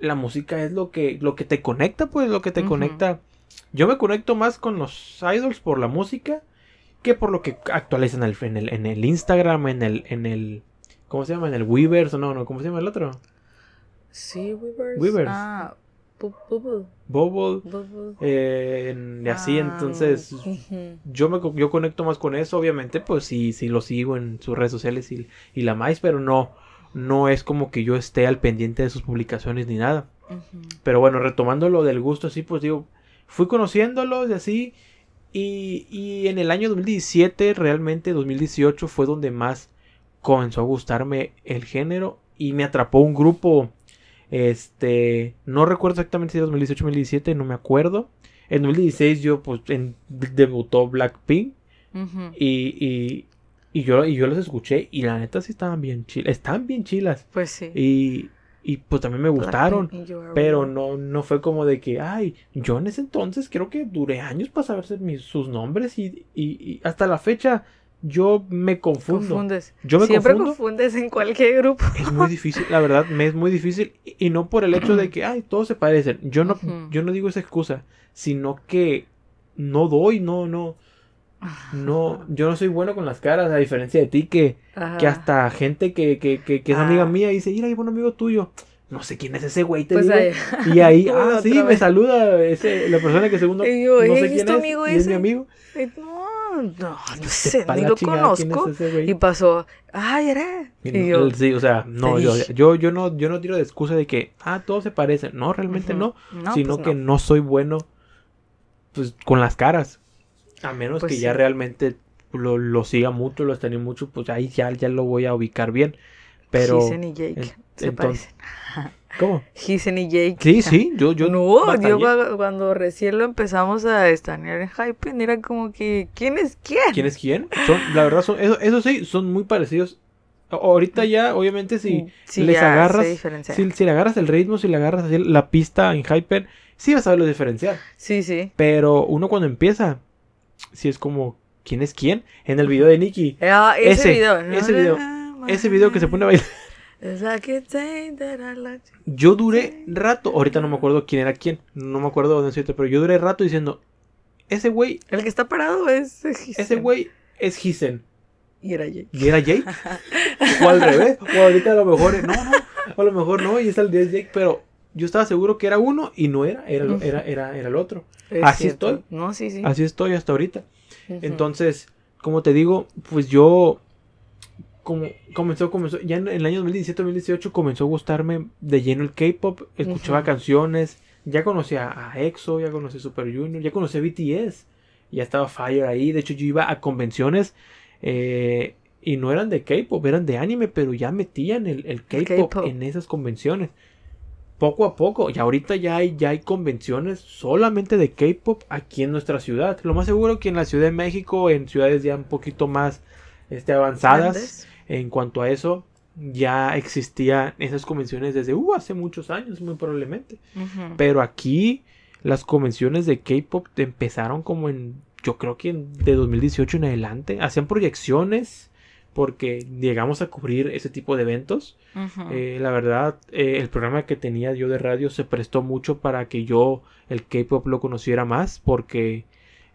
la música es lo que, lo que te conecta, pues, lo que te conecta. Yo me conecto más con los idols por la música que por lo que actualizan en el, en el, en el Instagram, en el, en el, ¿cómo se llama? En el Weavers, o no, no, ¿cómo se llama el otro? Sí, Weavers. Weavers. Ah, Bubble. Bubble, Bubble. eh, en- así, Ah, entonces yo me yo conecto más con eso, obviamente, pues sí, sí lo sigo en sus redes sociales y, y la más, pero no, no es como que yo esté al pendiente de sus publicaciones ni nada. Pero bueno, retomando lo del gusto, así pues digo, fui conociéndolos y así. Y, y en el año 2017, realmente 2018 fue donde más comenzó a gustarme el género y me atrapó un grupo. Este, no recuerdo exactamente si era 2018 o 2017, no me acuerdo. En 2016 yo pues en- debutó Blackpink y, y, y yo, y yo los escuché y la neta sí estaban bien chilas, están bien chilas. Pues sí. Y, y pues también me gustaron. Pero no, no fue como de que, ay, yo en ese entonces creo que duré años para saber mis, sus nombres y, y- y hasta la fecha yo me confundo. Confundes. Yo me Siempre confundo. confundes en cualquier grupo. Es muy difícil, la verdad, me es muy difícil y no por el hecho de que, ay, todos se parecen. Yo no, yo no digo esa excusa, sino que no doy, no, no, no, yo no soy bueno con las caras, a diferencia de ti que, que hasta gente que, que, que, que es amiga Ah. mía dice, mira, hay un amigo tuyo. No sé quién es ese güey, te Pues digo. ahí. Y ahí, ah, sí, me saluda ese, la persona que segundo yo, no "Ey, sé ¿es quién tu es, amigo y es mi ese?" amigo. No, no, no sé, ni lo es conozco. ese. Y pasó, ay, eres. Y yo, sí, o sea, no, yo, yo, yo no, yo no tiro de excusa de que, ah, todos se parecen. No, realmente no, No, sino pues que no. no soy bueno, pues, con las caras. A menos Pues que ya realmente lo, lo siga mucho, lo extrañe mucho, pues ahí ya, ya lo voy a ubicar bien. Pero, y Jake. en- se entonces- parecen. ¿cómo? Hisen y Jake. Sí, sí, yo, yo no, batallé. yo cua- cuando recién lo empezamos a estanear en Hype, era como que, ¿quién es quién? ¿Quién es quién? Son, la verdad, son, eso, eso sí, son muy parecidos. Ahorita ya, obviamente, si Sí, les agarras, si, si le agarras el ritmo, si le agarras así la pista en Hyper, sí vas a saberlo diferenciar. Sí, sí. Pero uno cuando empieza, sí es como, ¿quién es quién? En el video de Nicky, Ah, ese, Ese, video. ese video, ese video que se pone a bailar. Yo duré rato, ahorita no me acuerdo quién era quién, no me acuerdo dónde decirte, pero yo duré rato diciendo, ese güey, El que está parado es Hisen. ese güey es Hisen. Y era Jake. ¿Y era Jake? o al revés, o ahorita a lo mejor, no, no, a lo mejor no, y es el 10 Jake, pero yo estaba seguro que era uno y no era, era, era, era, era el otro. Es Así cierto. estoy. No, sí, sí. Así estoy hasta ahorita. Entonces, como te digo, pues yo como comenzó, comenzó, ya en, en el año 2017-2018 comenzó a gustarme de lleno el K-pop, escuchaba canciones, ya conocía a EXO, ya conocía a Super Junior, ya conocía a BTS, ya estaba Fire ahí, de hecho yo iba a convenciones eh, y no eran de K-pop, eran de anime, pero ya metían el, el K-pop en esas convenciones. Poco a poco, y ahorita ya hay, ya hay convenciones solamente de K-pop aquí en nuestra ciudad. Lo más seguro que en la Ciudad de México, en ciudades ya un poquito más este, avanzadas. En cuanto a eso, ya existían esas convenciones desde uh, hace muchos años, muy probablemente. Pero aquí las convenciones de K-pop empezaron como en, yo creo que en- de 2018 en adelante. Hacían proyecciones porque llegamos a cubrir ese tipo de eventos. Eh, la verdad, eh, el programa que tenía yo de radio se prestó mucho para que yo el K-pop lo conociera más porque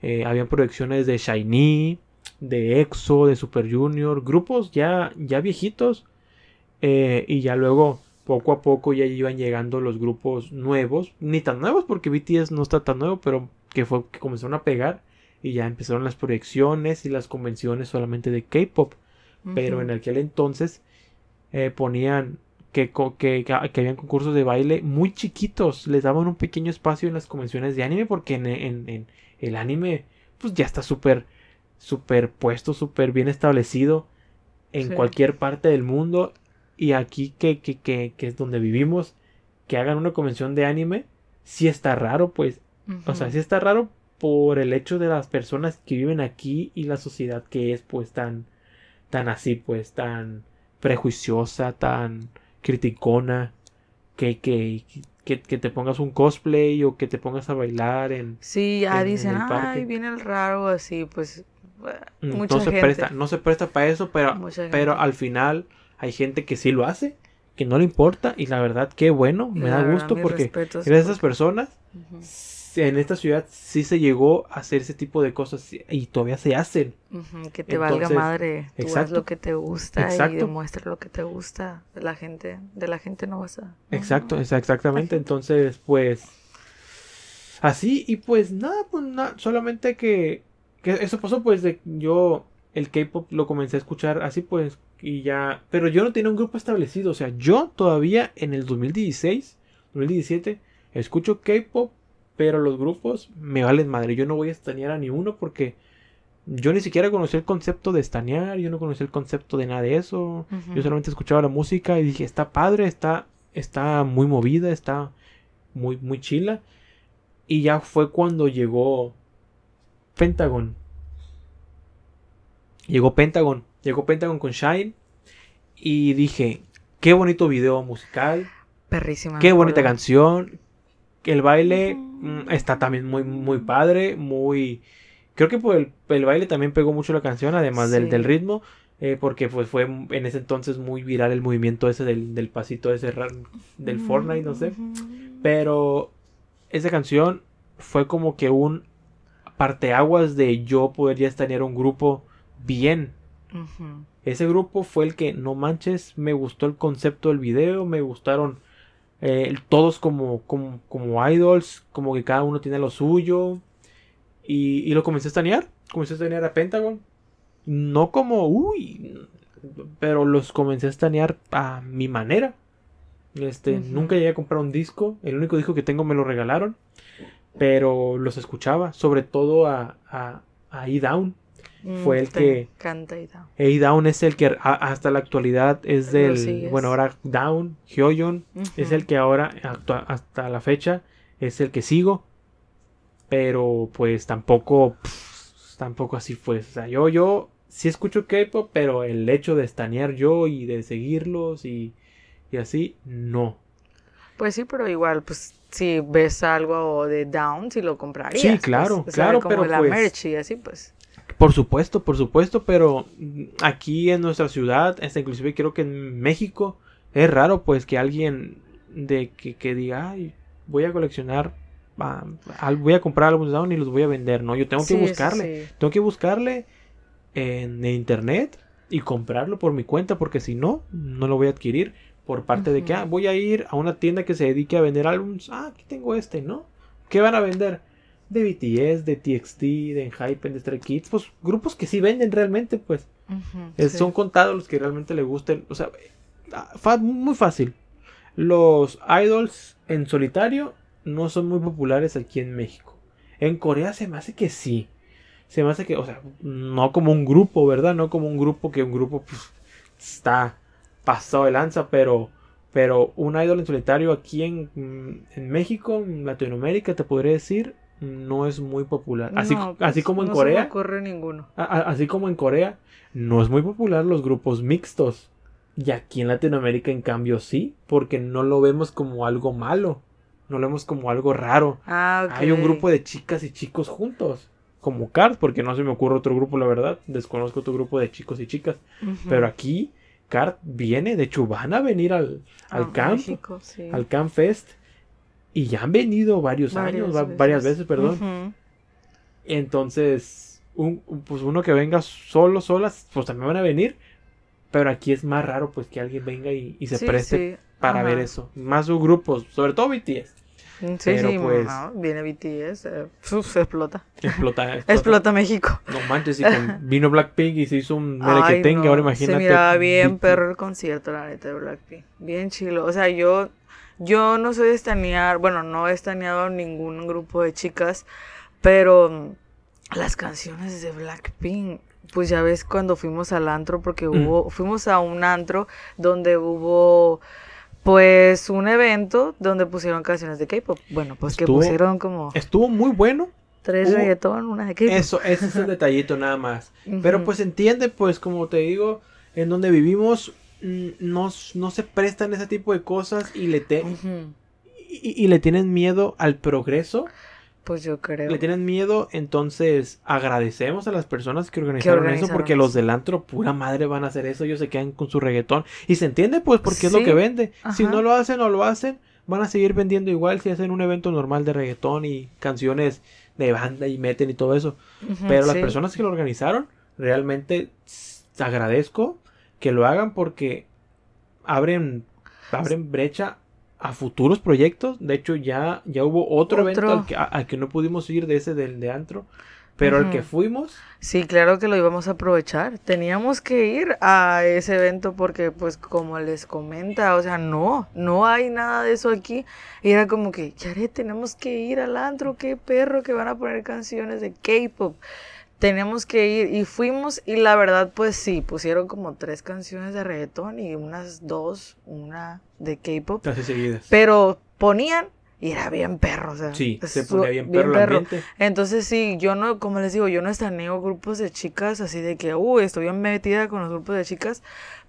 eh, habían proyecciones de Shiny, de EXO, de Super Junior, grupos ya, ya viejitos eh, y ya luego poco a poco ya iban llegando los grupos nuevos, ni tan nuevos porque BTS no está tan nuevo, pero que fue que comenzaron a pegar y ya empezaron las proyecciones y las convenciones solamente de K-pop. Pero en aquel entonces eh, ponían que, que, que, que habían concursos de baile muy chiquitos, les daban un pequeño espacio en las convenciones de anime porque en, en- en el anime pues ya está súper súper puesto, súper bien establecido en Sí. cualquier parte del mundo y aquí que, que, que, que es donde vivimos que hagan una convención de anime sí está raro pues o sea, sí está raro por el hecho de las personas que viven aquí y la sociedad que es pues tan tan así pues tan prejuiciosa, tan criticona que que, que, que te pongas un cosplay o que te pongas a bailar en Sí, ya en- en dicen, el parque. ay, viene el raro, así, pues, mucha no se gente. presta, no se presta para eso, pero pero al final hay gente que sí lo hace, que no le importa y la verdad qué bueno, me La da gusto porque gracias a esas personas Ujú. en esta ciudad sí se llegó a hacer ese tipo de cosas y todavía se hacen. Ujú, que te valga madre, tú haz exacto. lo que te gusta y Exacto. demuestra lo que te gusta. De la gente, de la gente no vas a. Exacto, es- exactamente. Entonces, pues. Así, y pues nada, pues nada, solamente que, que eso pasó, pues de yo el K-pop lo comencé a escuchar así, pues, y ya. Pero yo no tenía un grupo establecido, o sea, yo todavía en el 2016, 2017, escucho K-pop, pero los grupos me valen madre. Yo no voy a estanear a ni uno porque yo ni siquiera conocí el concepto de estanear, yo no conocí el concepto de nada de eso. Yo solamente escuchaba la música y dije, está padre, está, está muy movida, está muy, muy chila. Y ya fue cuando llegó Pentagon. Llegó Pentagon. Llegó Pentagon con Shine. Y dije, qué bonito video musical. Perrísima. Qué bonita canción. El baile mm, está también muy, muy padre. Muy. Creo que por el, el baile también pegó mucho la canción, además del, Sí. del ritmo. eh, porque pues fue en ese entonces muy viral el movimiento ese del, del pasito ese del Fortnite, no sé. Pero esa canción fue como que un parteaguas de yo poder ya tener un grupo bien. Ese grupo fue el que, no manches, me gustó el concepto del video, me gustaron eh, todos como, como, como idols, como que cada uno tiene lo suyo. Y, y lo comencé a estanear, comencé a estanear a Pentagon. No como, uy, pero los comencé a estanear a mi manera. Este, nunca llegué a comprar un disco, el único disco que tengo me lo regalaron, pero los escuchaba, sobre todo a, a, a E-Down. Fue Mm, el te que- encanta y da. A-Down es el que a- hasta la actualidad es del. Bueno, ahora Down, Hyoyeon, es Ujú. el que ahora, actua- hasta la fecha, es el que sigo. Pero pues tampoco. pff, tampoco así fue. O sea, yo, yo sí escucho K-pop, pero el hecho de estanear yo y de seguirlos y, y así, no. Pues sí, pero igual, pues si ves algo de Down, si lo comprarías. Sí, pues, claro, o sea, claro, como pero la pues- merch y así, pues. Por supuesto, por supuesto, pero aquí en nuestra ciudad, hasta inclusive creo que en México, es raro pues que alguien de que, que diga, ay, voy a coleccionar, ah, voy a comprar álbumes de Down y los voy a vender, ¿no? Yo tengo que Sí, buscarle, sí. tengo que buscarle en internet y comprarlo por mi cuenta, porque si no, no lo voy a adquirir por parte de que, ah, voy a ir a una tienda que se dedique a vender álbumes, ah, aquí tengo este, ¿no? ¿Qué van a vender? De BTS, de TXT, de Enhypen, de Stray Kids, pues grupos que sí venden realmente, pues. Ujú, Es- sí. Son contados los que realmente le gusten. O sea, ah, muy fácil. Los idols en solitario no son muy populares aquí en México. En Corea se me hace que sí. Se me hace que, o sea, no como un grupo, ¿verdad? No como un grupo que un grupo pues, está pasado de lanza, pero, pero un idol en solitario aquí en, en México, en Latinoamérica, te podría decir, no es muy popular. Así, No, así pues, como en no Corea. ocurre ninguno. A- a- Así como en Corea, no es muy popular los grupos mixtos. Y aquí en Latinoamérica, en cambio, sí, porque no lo vemos como algo malo. No lo vemos como algo raro. Ah. Hay un grupo de chicas y chicos juntos. Como Cars, porque no se me ocurre otro grupo, la verdad. Desconozco otro grupo de chicos y chicas. Pero aquí, Cart viene, de hecho, van a venir al, al Ah, camp, México, sí. al Camp Fest. Y ya han venido varios Varias años, va- varias veces, perdón. Entonces, un, un- pues uno que venga solo, solas, pues también van a venir. Pero aquí es más raro pues que alguien venga y, y se Sí, preste sí. para Ajá. ver eso. Más sus grupos, sobre todo BTS. Sí, Pero, sí, pues- no, viene BTS, eh, uf, se explota. Explota, explota. Explota México. No manches, y con- vino Blackpink y se hizo un Ay, merequetengue, no, ahora imagínate. Se miraba bien perro el concierto, la neta, de Blackpink. Bien chilo. O sea, yo, yo no soy de estanear, bueno, no he estaneado ningún grupo de chicas, pero mm, las canciones de Blackpink, pues ya ves cuando fuimos al antro, porque Mm. hubo, fuimos a un antro donde hubo, pues, un evento donde pusieron canciones de K-pop. Bueno, pues que pusieron como Estuvo muy bueno. tres hubo- reggaetón, una de K-pop. Eso, ese es el detallito nada más. Pero pues entiende, pues como te digo, en donde vivimos mm, no, no se prestan ese tipo de cosas y le, te- y, y le tienen miedo al progreso. Pues yo creo. Le tienen miedo, entonces agradecemos a las personas que organizaron, eso porque los eso. del antro, pura madre, van a hacer eso. Ellos se quedan con su reggaetón. Y se entiende, pues, porque es lo que vende. Si no lo hacen o lo hacen, van a seguir vendiendo igual si hacen un evento normal de reggaetón y canciones de banda y meten y todo eso. Pero las personas que lo organizaron, realmente agradezco que lo hagan porque abren, abren brecha a futuros proyectos. De hecho, ya, ya hubo otro, evento al que, al que, no pudimos ir de ese del de antro. Pero el que fuimos. Sí, claro que lo íbamos a aprovechar. Teníamos que ir a ese evento porque, pues, como les comenta, o sea, no, no hay nada de eso aquí. Y era como que, ya tenemos que ir al antro, qué perro que van a poner canciones de K-pop. Tenemos que ir y fuimos y la verdad, pues sí, pusieron como tres canciones de reggaetón y unas dos, una de K-pop. Casi seguidas. Pero ponían y era bien perro, o sea. Sí, se ponía bien perro, Entonces sí, yo no, como les digo, yo no estaneo grupos de chicas así de que, uy, estoy bien metida con los grupos de chicas,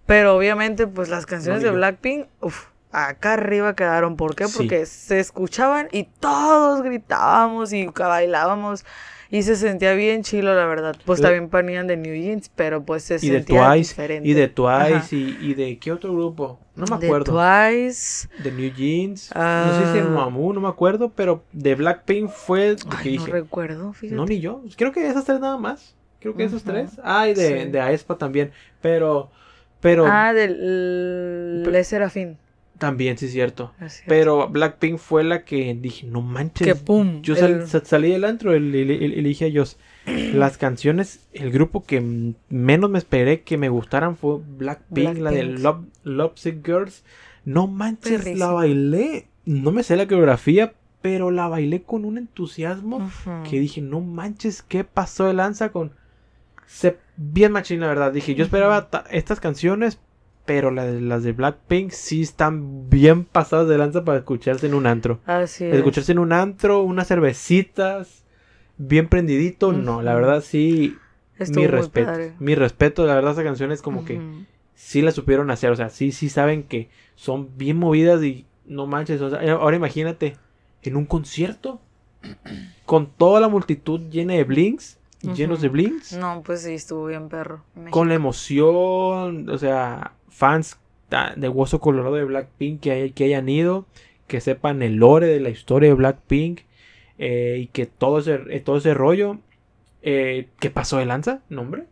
pero obviamente pues las canciones de Blackpink, uff, acá arriba quedaron. ¿Por qué? Porque se escuchaban y todos gritábamos y bailábamos. Y se sentía bien chilo, la verdad. Pues también ponían de New Jeans, pero pues se sentía diferente. Y de Twice, y, y, de qué otro grupo. No me acuerdo. De Twice. De New Jeans. no sé si en Mamu, no me acuerdo, pero de Blackpink fue No recuerdo, fíjate. No, ni yo. Creo que esas tres nada más. Creo que esos tres. Ah, y de, de Aespa también. Pero, pero. Ah, del Le Serafín. También, sí es cierto. Pero Blackpink fue la que dije, no manches. Que pum. Yo salí del antro y le dije a ellos, las canciones, el grupo que menos me esperé que me gustaran fue Blackpink, la de Love, Lovesick Girls. No manches, la bailé. No me sé la coreografía, pero la bailé con un entusiasmo que dije, no manches, ¿qué pasó de lanza con... Se, bien machín, la verdad. Dije, yo esperaba estas canciones, pero las de Blackpink sí están bien pasadas de lanza para escucharse en un antro. Así es. Escucharse en un antro, unas cervecitas, bien prendidito, no, la verdad sí, mi respeto. Mi respeto, la verdad esa canción es como que sí la supieron hacer, o sea, sí, sí saben que son bien movidas y no manches, o sea, ahora imagínate, en un concierto, con toda la multitud llena de blinks, llenos de blinks. No, pues sí, estuvo bien perro. Con la emoción, o sea, fans de Hueso Colorado de Blackpink que, que hayan ido, que sepan el lore de la historia de Blackpink eh, y que todo ese, eh, todo ese rollo, eh, ¿qué pasó de lanza? ¿Nombre?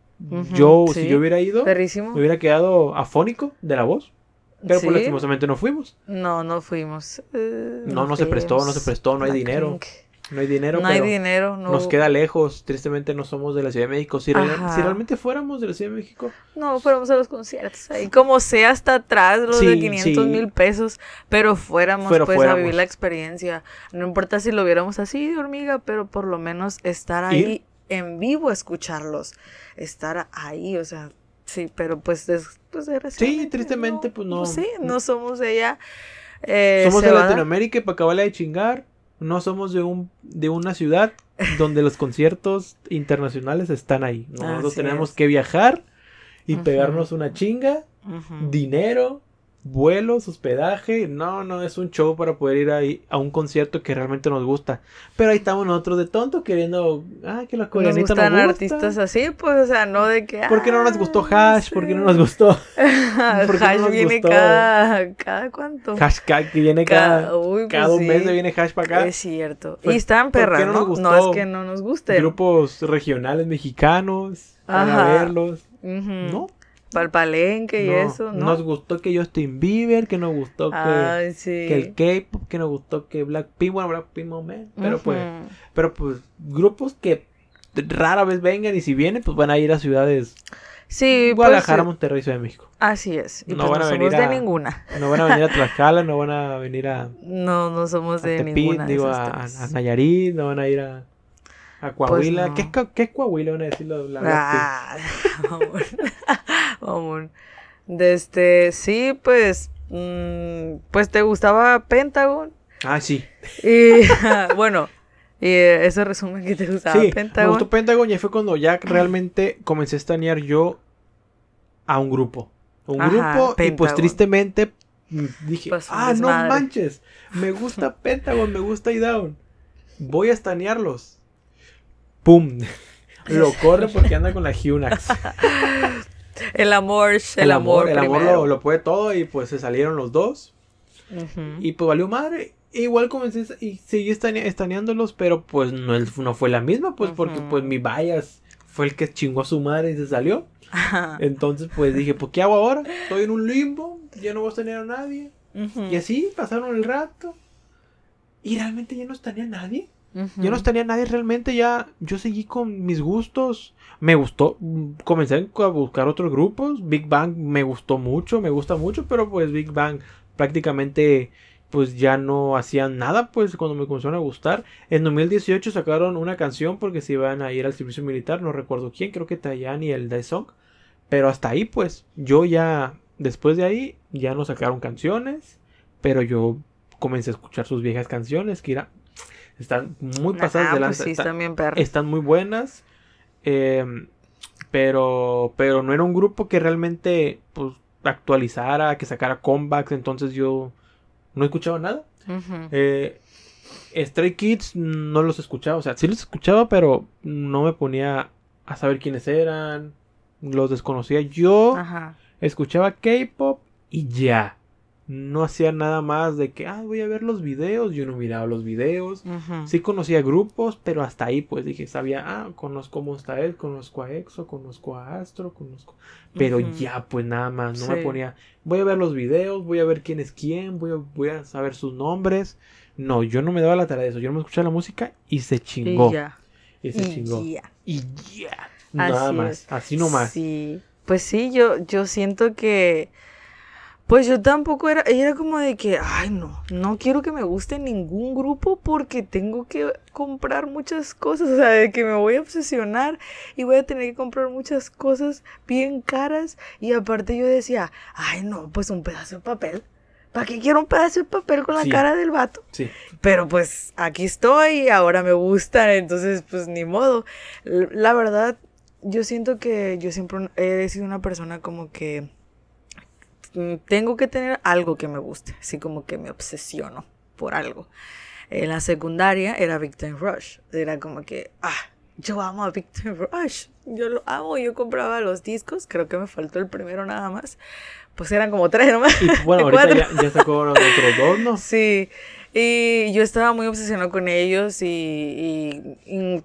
yo, si yo hubiera ido, me hubiera quedado afónico de la voz. Pero pues lastimosamente no fuimos. No, no fuimos. no, no, se prestó, no se prestó, no hay dinero. No hay dinero. No hay dinero. No... Nos queda lejos. Tristemente no somos de la Ciudad de México. Si, realmente fuéramos de la Ciudad de México. No, fuéramos a los conciertos. Ahí como sea hasta atrás, los de 500 mil pesos. Pero fuéramos pues a vivir la experiencia. No importa si lo viéramos así de hormiga, pero por lo menos estar ahí en vivo, escucharlos. Estar ahí, o sea, sí, pero pues, es, pues Sí, tristemente pues no. sí, no somos de allá. Eh, somos de Latinoamérica y para acabarle de chingar no somos de un de una ciudad donde los conciertos internacionales están ahí. Nosotros tenemos que viajar y pegarnos una chinga, dinero, vuelos, hospedaje. No, no, es un show para poder ir ahí a un concierto que realmente nos gusta. Pero ahí estamos nosotros de tonto queriendo, ah, que los coreanitos nos gustan artistas así, pues, o sea, no de que... ¿Por qué no nos gustó ah, Hash? ¿Por qué no nos gustó? Hash viene cada... ¿Cada cuánto? Hashtag que viene cada... Pues cada, un mes viene Hash para acá. Es cierto. y están perras, no, ¿no? no es que no nos guste. Grupos regionales mexicanos, para verlos. ¿No? Para el palenque y eso, ¿no? Nos gustó que Justin Bieber, que nos gustó que, que el K-pop, que nos gustó que Blackpink, bueno, Blackpink moment, pero pues, pero pues grupos que rara vez vengan y si vienen, pues van a ir a ciudades Sí, Guadalajara, pues, Monterrey, Ciudad de México. Así es. Y no pues van a venir de ninguna. No van a venir a Tlaxcala, no van a venir a. No, no somos de ninguna. Digo, a, a, Nayarit, no van a ir a. A pues Coahuila. ¿Qué, es, ¿Qué, es, Coahuila? Van a decirlo. La ah, vamos. De este, sí, pues. Mmm, pues te gustaba Pentagon. Ah, sí. Y bueno, y eso resume que te gustaba sí, Pentagon. Me gustó Pentagon y fue cuando ya realmente comencé a estanear yo a un grupo. Un grupo y pues tristemente mm, dije, pues, ah, no manches, me gusta Pentagon, me gusta I-Down. Voy a estanearlos. ¡Pum! Lo corre porque anda con la Hunax. el amor, el, amor. el amor lo, lo, puede todo y pues se salieron los dos. Y pues valió madre. E igual comencé y seguí estaneándolos, pero pues no, no fue la misma, pues porque pues mi bias fue el que chingó a su madre y se salió. Entonces pues dije, pues ¿qué hago ahora? Estoy en un limbo, ya no voy a estanear a nadie. Y así pasaron el rato. Y realmente ya no estaría nadie. Ya no estaría nadie realmente, ya yo seguí con mis gustos. Me gustó, comencé a buscar otros grupos. Big Bang me gustó mucho, me gusta mucho, pero pues Big Bang prácticamente pues ya no hacían nada pues cuando me comenzaron a gustar. En 2018 sacaron una canción porque se iban a ir al servicio militar, no recuerdo quién, creo que Tayan y el Song Pero hasta ahí pues yo ya, después de ahí, ya no sacaron canciones, pero yo comencé a escuchar sus viejas canciones que era, están muy pasadas de pues están, muy buenas. Em, pero, pero no era un grupo que realmente pues, actualizara, que sacara comebacks. Entonces yo no escuchaba nada. Eh, Stray Kids no los escuchaba. O sea, sí los escuchaba, pero no me ponía a saber quiénes eran. Los desconocía. Yo escuchaba K-pop y ya no hacía nada más de que, ah, voy a ver los videos, yo no miraba los videos, sí conocía grupos, pero hasta ahí pues dije, sabía, ah, conozco Monsta X, conozco a EXO, conozco a Astro, conozco, pero ya pues nada más, no me ponía, voy a ver los videos, voy a ver quién es quién, voy a, voy a saber sus nombres, no, yo no me daba la tarea de eso, yo no me escuchaba la música y se chingó. Y ya. Y se chingó. Y ya. Nada más, así nomás. Sí, pues sí, yo, yo siento que pues yo tampoco era, era como de que, ay no, no quiero que me guste ningún grupo porque tengo que comprar muchas cosas, o sea, de que me voy a obsesionar y voy a tener que comprar muchas cosas bien caras y aparte yo decía, ay no, pues un pedazo de papel. ¿Para qué quiero un pedazo de papel con la cara del vato? Sí. Pero pues aquí estoy, y ahora me gustan, entonces pues ni modo. La verdad, yo siento que yo siempre he sido una persona como que tengo que tener algo que me guste, así como que me obsesiono por algo. En la secundaria era Victor Rush, era como que, ah, yo amo a Victor Rush, yo lo amo, yo compraba los discos, creo que me faltó el primero nada más, pues eran como tres nomás. Y bueno, ahorita ya, ya sacó otros dos, ¿no? Sí, y yo estaba muy obsesionado con ellos y,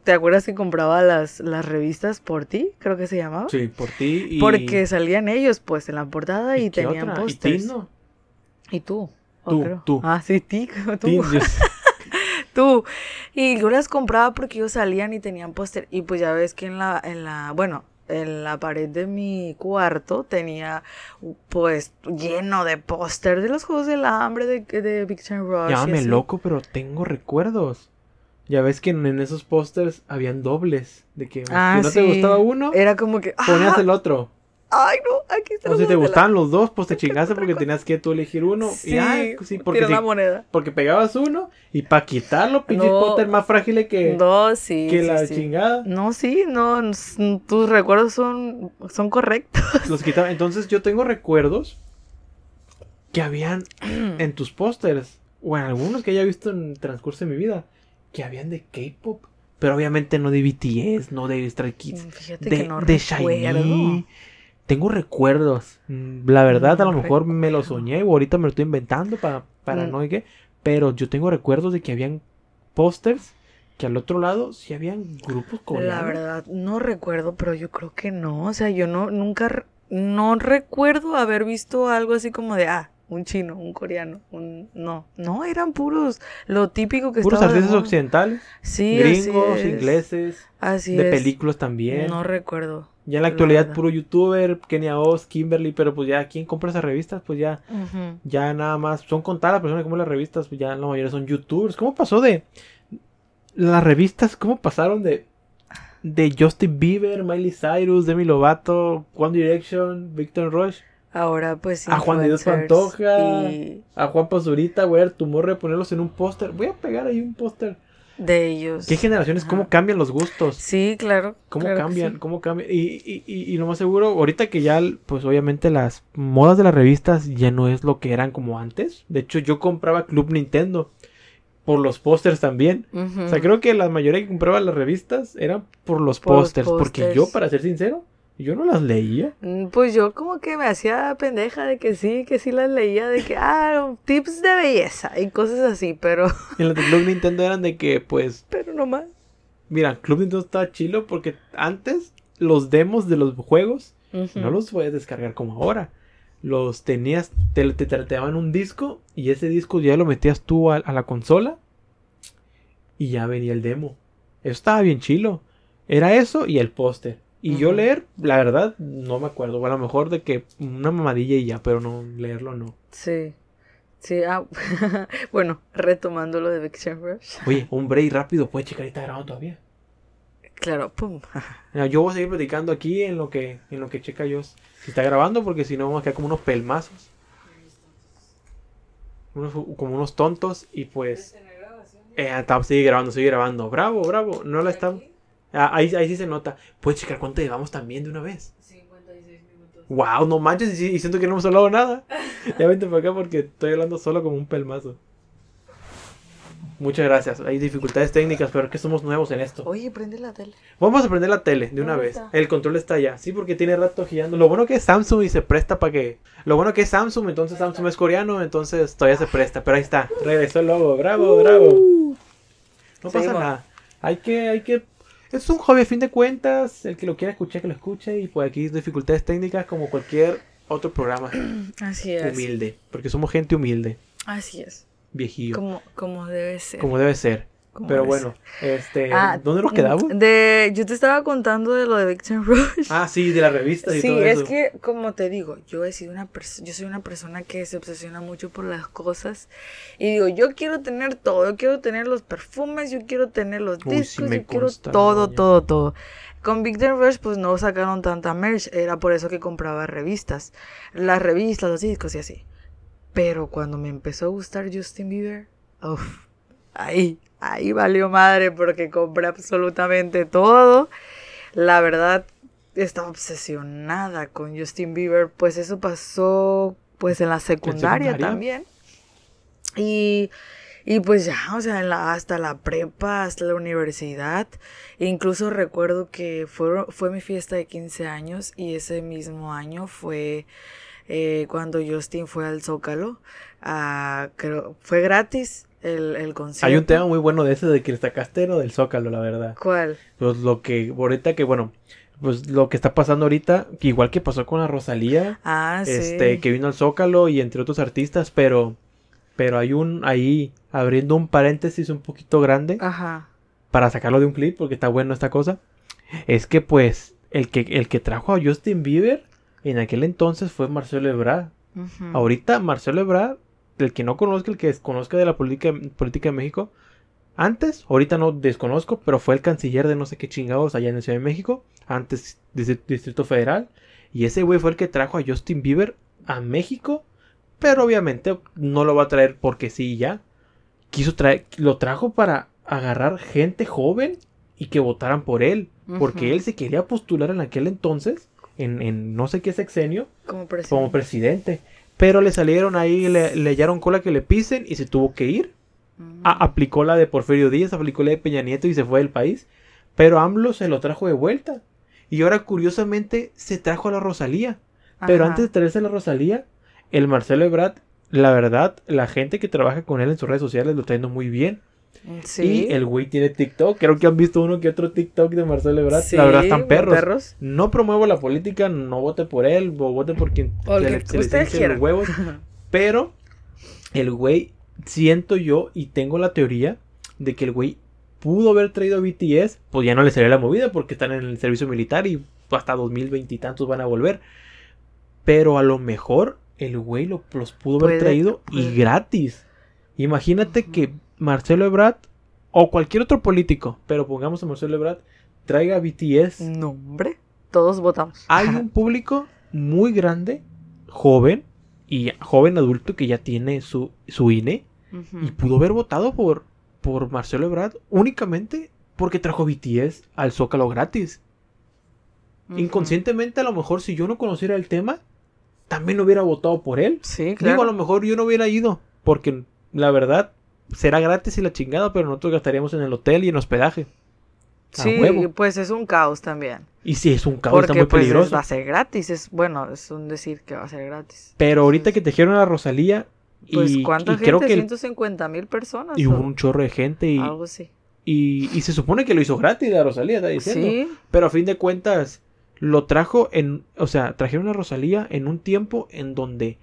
¿te acuerdas que compraba las, las revistas por ti? Creo que se llamaba. Sí, por ti. Y... Porque salían ellos pues en la portada y, tenían pósters. ¿Y, ¿Y tú? Tú, tú. Ah, sí, ti, tú. tú. Y yo las compraba porque ellos salían y tenían póster. Y pues ya ves que en la, en la, bueno, en la pared de mi cuarto tenía pues lleno de póster de los Juegos del Hambre de, de Time Rush. Llámame loco, pero tengo recuerdos. Ya ves que en, esos pósters habían dobles. De que ah, si no te gustaba uno, era como que ponías el otro. Ay, no, aquí está. O si te gustaban los dos, pues te chingaste porque tenías que tú elegir uno. Sí, y, sí porque moneda. Porque pegabas uno y para quitarlo, pinche no, más frágil que, no, sí, que la chingada. No, sí, no, tus recuerdos son, son correctos. Los quitaba. Entonces yo tengo recuerdos que habían en tus pósters, o en algunos que haya visto en el transcurso de mi vida, que habían de K-pop. Pero obviamente no de BTS, no de Stray Kids. Fíjate de, que no de Shiny tengo recuerdos. Mm, la verdad, a lo mejor me lo soñé o ahorita me lo estoy inventando para, para mm. no qué. Pero yo tengo recuerdos de que habían pósters que al otro lado sí habían grupos coreanos. La verdad, no recuerdo, pero yo creo que no. O sea, yo no, nunca, no recuerdo haber visto algo así como de, ah, un chino, un coreano, un... No, no, eran puros, lo típico que Puros artistas occidentales. Sí, Gringos, ingleses. Así de películas también. No recuerdo. Ya en la actualidad puro youtuber, Kenia Oz, Kimberly, pero pues ya ¿quién compra esas revistas? Pues ya, ya nada más, son contadas las personas que compran las revistas, pues ya la mayoría son youtubers. ¿Cómo pasó de las revistas, cómo pasaron de de Justin Bieber, Miley Cyrus, Demi Lovato, One Direction, Victor Rush? Ahora pues A Juan de Dios Pantoja, a Juan Pazurita, voy a dar tu morre, ponerlos en un póster. Voy a pegar ahí un póster de ellos. ¿Qué generaciones? ¿Cómo cambian los gustos? Sí, claro. ¿Cómo cambian? ¿Cómo cambian? Y, y, y, lo más seguro, ahorita que ya, pues obviamente las modas de las revistas ya no es lo que eran como antes. De hecho, yo compraba Club Nintendo por los pósters también. O sea, creo que la mayoría que compraba las revistas eran por los pósters. Porque yo, para ser sincero, Yo no las leía. Mm, Pues yo como que me hacía pendeja de que sí, que sí las leía, de que, ah, tips de belleza y cosas así, pero, En las de Club Nintendo eran de que, pues, pero no más. mira, Club Nintendo estaba chilo porque antes los demos de los juegos no los puedes descargar como ahora. Los tenías, te, te, te daban un disco y ese disco ya lo metías tú a, a la consola y ya venía el demo. Eso estaba bien chilo. Era eso y el póster. Y yo leer, la verdad, no me acuerdo. O a lo mejor de que una mamadilla y ya, pero no leerlo no. Sí. Sí, ah, bueno, retomando lo de Vixen Rush. Oye, un break rápido, puedes checar, está grabando todavía. Claro, pum. Mira, Yo voy a seguir platicando aquí en lo que, en lo que checa yo si está grabando, porque si no vamos a quedar como unos pelmazos. Unos- como unos tontos y pues... Eh, está- sigue grabando, sigue grabando. Bravo, bravo. No la está... Ah, ahí, ahí sí se nota. Puedes checar cuánto llevamos también de una vez. 56 minutos. Wow, no manches y, y siento que no hemos hablado nada. Ya vente para acá porque estoy hablando solo como un pelmazo. Muchas gracias. Hay dificultades técnicas, pero es que somos nuevos en esto. Oye, prende la tele. Vamos a prender la tele de una ¿Dónde vez. está? El control está allá. Sí, porque tiene rato girando. Lo bueno que es Samsung y se presta para que. Lo bueno que es Samsung, entonces Samsung es coreano, entonces todavía se presta. Pero ahí está. Regresó el logo. Bravo, bravo. No pasa Seguimos. nada. Hay que, hay que. Es un hobby a fin de cuentas. El que lo quiera escuchar, que lo escuche. Y pues aquí dificultades técnicas como cualquier otro programa Así es. humilde. Porque somos gente humilde. Así es. Viejillo. Como, Como, como debe ser. debe ser. Pero bueno, este. Ah, ¿Dónde nos quedamos? De, yo te estaba contando de lo de Vixen Rush. Ah, sí, de la revista y Sí, todo es eso. que, como te digo, yo he sido una yo soy una persona que se obsesiona mucho por las cosas. Y digo, yo quiero tener todo, yo quiero tener los perfumes, yo quiero tener los Uy, sí discos, yo quiero todo, doña. todo, todo. Con Victor Rush, pues no sacaron tanta merch, era por eso que compraba revistas. Las revistas, los discos y así. Pero cuando me empezó a gustar Justin Bieber, uff, ahí, ahí valió madre porque compré absolutamente todo. La verdad, estaba obsesionada con Justin Bieber, pues eso pasó pues en la secundaria, secundaria? también. Y, y pues ya, o sea, en la- hasta la prepa, hasta la universidad. Incluso recuerdo que fue, fue mi fiesta de 15 años y ese mismo año fue eh, cuando Justin fue al Zócalo. Creo, fue gratis el, el concierto. Hay un tema muy bueno de ese de que sacaste lo del Zócalo, la verdad. ¿Cuál? Pues lo que ahorita que, bueno, pues lo que está pasando ahorita, que igual que pasó con la Rosalía, Ah, sí. este, que vino al Zócalo y entre otros artistas, pero, pero hay un, ahí, abriendo un paréntesis un poquito grande, Ajá. para sacarlo de un clip, porque está bueno esta cosa, es que pues, el que, el que trajo a Justin Bieber, en aquel entonces fue Marcelo Ebrard. Ahorita Marcelo Ebrard, el que no conozca, el que desconozca de la política, política de México, antes, ahorita no desconozco, pero fue el canciller de no sé qué chingados allá en la Ciudad de México, antes Distri- Distrito Federal, y ese güey fue el que trajo a Justin Bieber a México, pero obviamente no lo va a traer porque sí y ya. Quiso traer, lo trajo para agarrar gente joven y que votaran por él, porque él se quería postular en aquel entonces, en, en no sé qué sexenio, Como presidente. como presidente. Pero le salieron ahí, le, le hallaron cola que le pisen y se tuvo que ir. A- aplicó la de Porfirio Díaz, aplicó la de Peña Nieto y se fue del país. Pero AMLO se lo trajo de vuelta. Y ahora curiosamente se trajo a la Rosalía. Pero antes de traerse a la Rosalía, el Marcelo Ebrard, la verdad, la gente que trabaja con él en sus redes sociales lo está yendo muy bien. Sí. Y el güey tiene TikTok. Creo que han visto uno que otro TikTok de Marcelo Ebrard. Sí, la verdad están perros. perros. No promuevo la política, no vote por él, o vote por quien O el se que le- se los huevos. Pero el güey, siento yo y tengo la teoría de que el güey pudo haber traído a BTS, pues ya no le salió la movida porque están en el servicio militar y hasta 2020 y tantos van a volver. Pero a lo mejor el güey lo- los pudo haber Puede- traído y gratis. Imagínate que Marcelo Ebrard o cualquier otro político, pero pongamos a Marcelo Ebrard, traiga BTS. No, hombre. Todos votamos. Hay un público muy grande, joven y joven adulto que ya tiene su, su INE y pudo haber votado por, por Marcelo Ebrard únicamente porque trajo BTS al Zócalo gratis. Inconscientemente, a lo mejor si yo no conociera el tema, también hubiera votado por él. Sí, claro. Digo, a lo mejor yo no hubiera ido porque la verdad será gratis y la chingada, pero nosotros gastaríamos en el hotel y en hospedaje. A Sí, huevo. pues es un caos también. Y si es un caos, está muy pues es- peligroso. va a ser gratis. Es, bueno, es un decir que va a ser gratis. Pero ahorita Entonces, que tejieron a Rosalía. Y, Pues cuánta y gente, creo que el- 150 mil personas. y hubo un chorro de gente y, algo así. y, y se supone que lo hizo gratis a Rosalía, está diciendo. Sí, Pero a fin de cuentas, lo trajo en. O sea, trajeron a Rosalía en un tiempo en donde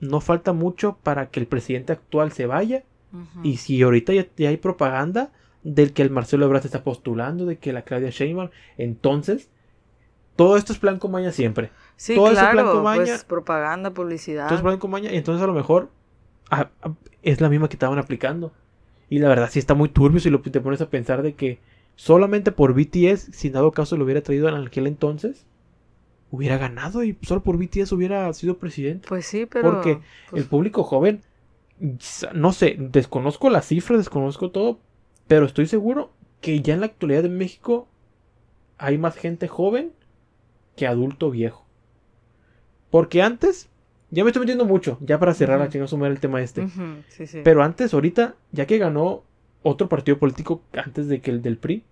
no falta mucho para que el presidente actual se vaya. Y si ahorita ya, ya hay propaganda del que el Marcelo Ebrard está postulando, de que la Claudia Sheinbaum, entonces. Todo esto es plan maña siempre. Sí, todo claro, con maña- pues propaganda, publicidad. Todo es plan con maña. Y entonces a lo mejor es la misma que estaban aplicando. Y la verdad sí está muy turbio si lo, te pones a pensar de que solamente por BTS, si en dado caso lo hubiera traído en aquel entonces, hubiera ganado y solo por BTS hubiera sido presidente. Pues sí, pero... Porque pues, El público joven, no sé, desconozco las cifras, desconozco todo, pero estoy seguro que ya en la actualidad en México hay más gente joven que adulto viejo. Porque antes, ya me estoy metiendo mucho, ya para cerrar la Ujú. chingada sumar el tema este. ujú, sí, sí. Pero antes, ahorita, ya que ganó otro partido político antes de que el del PRI,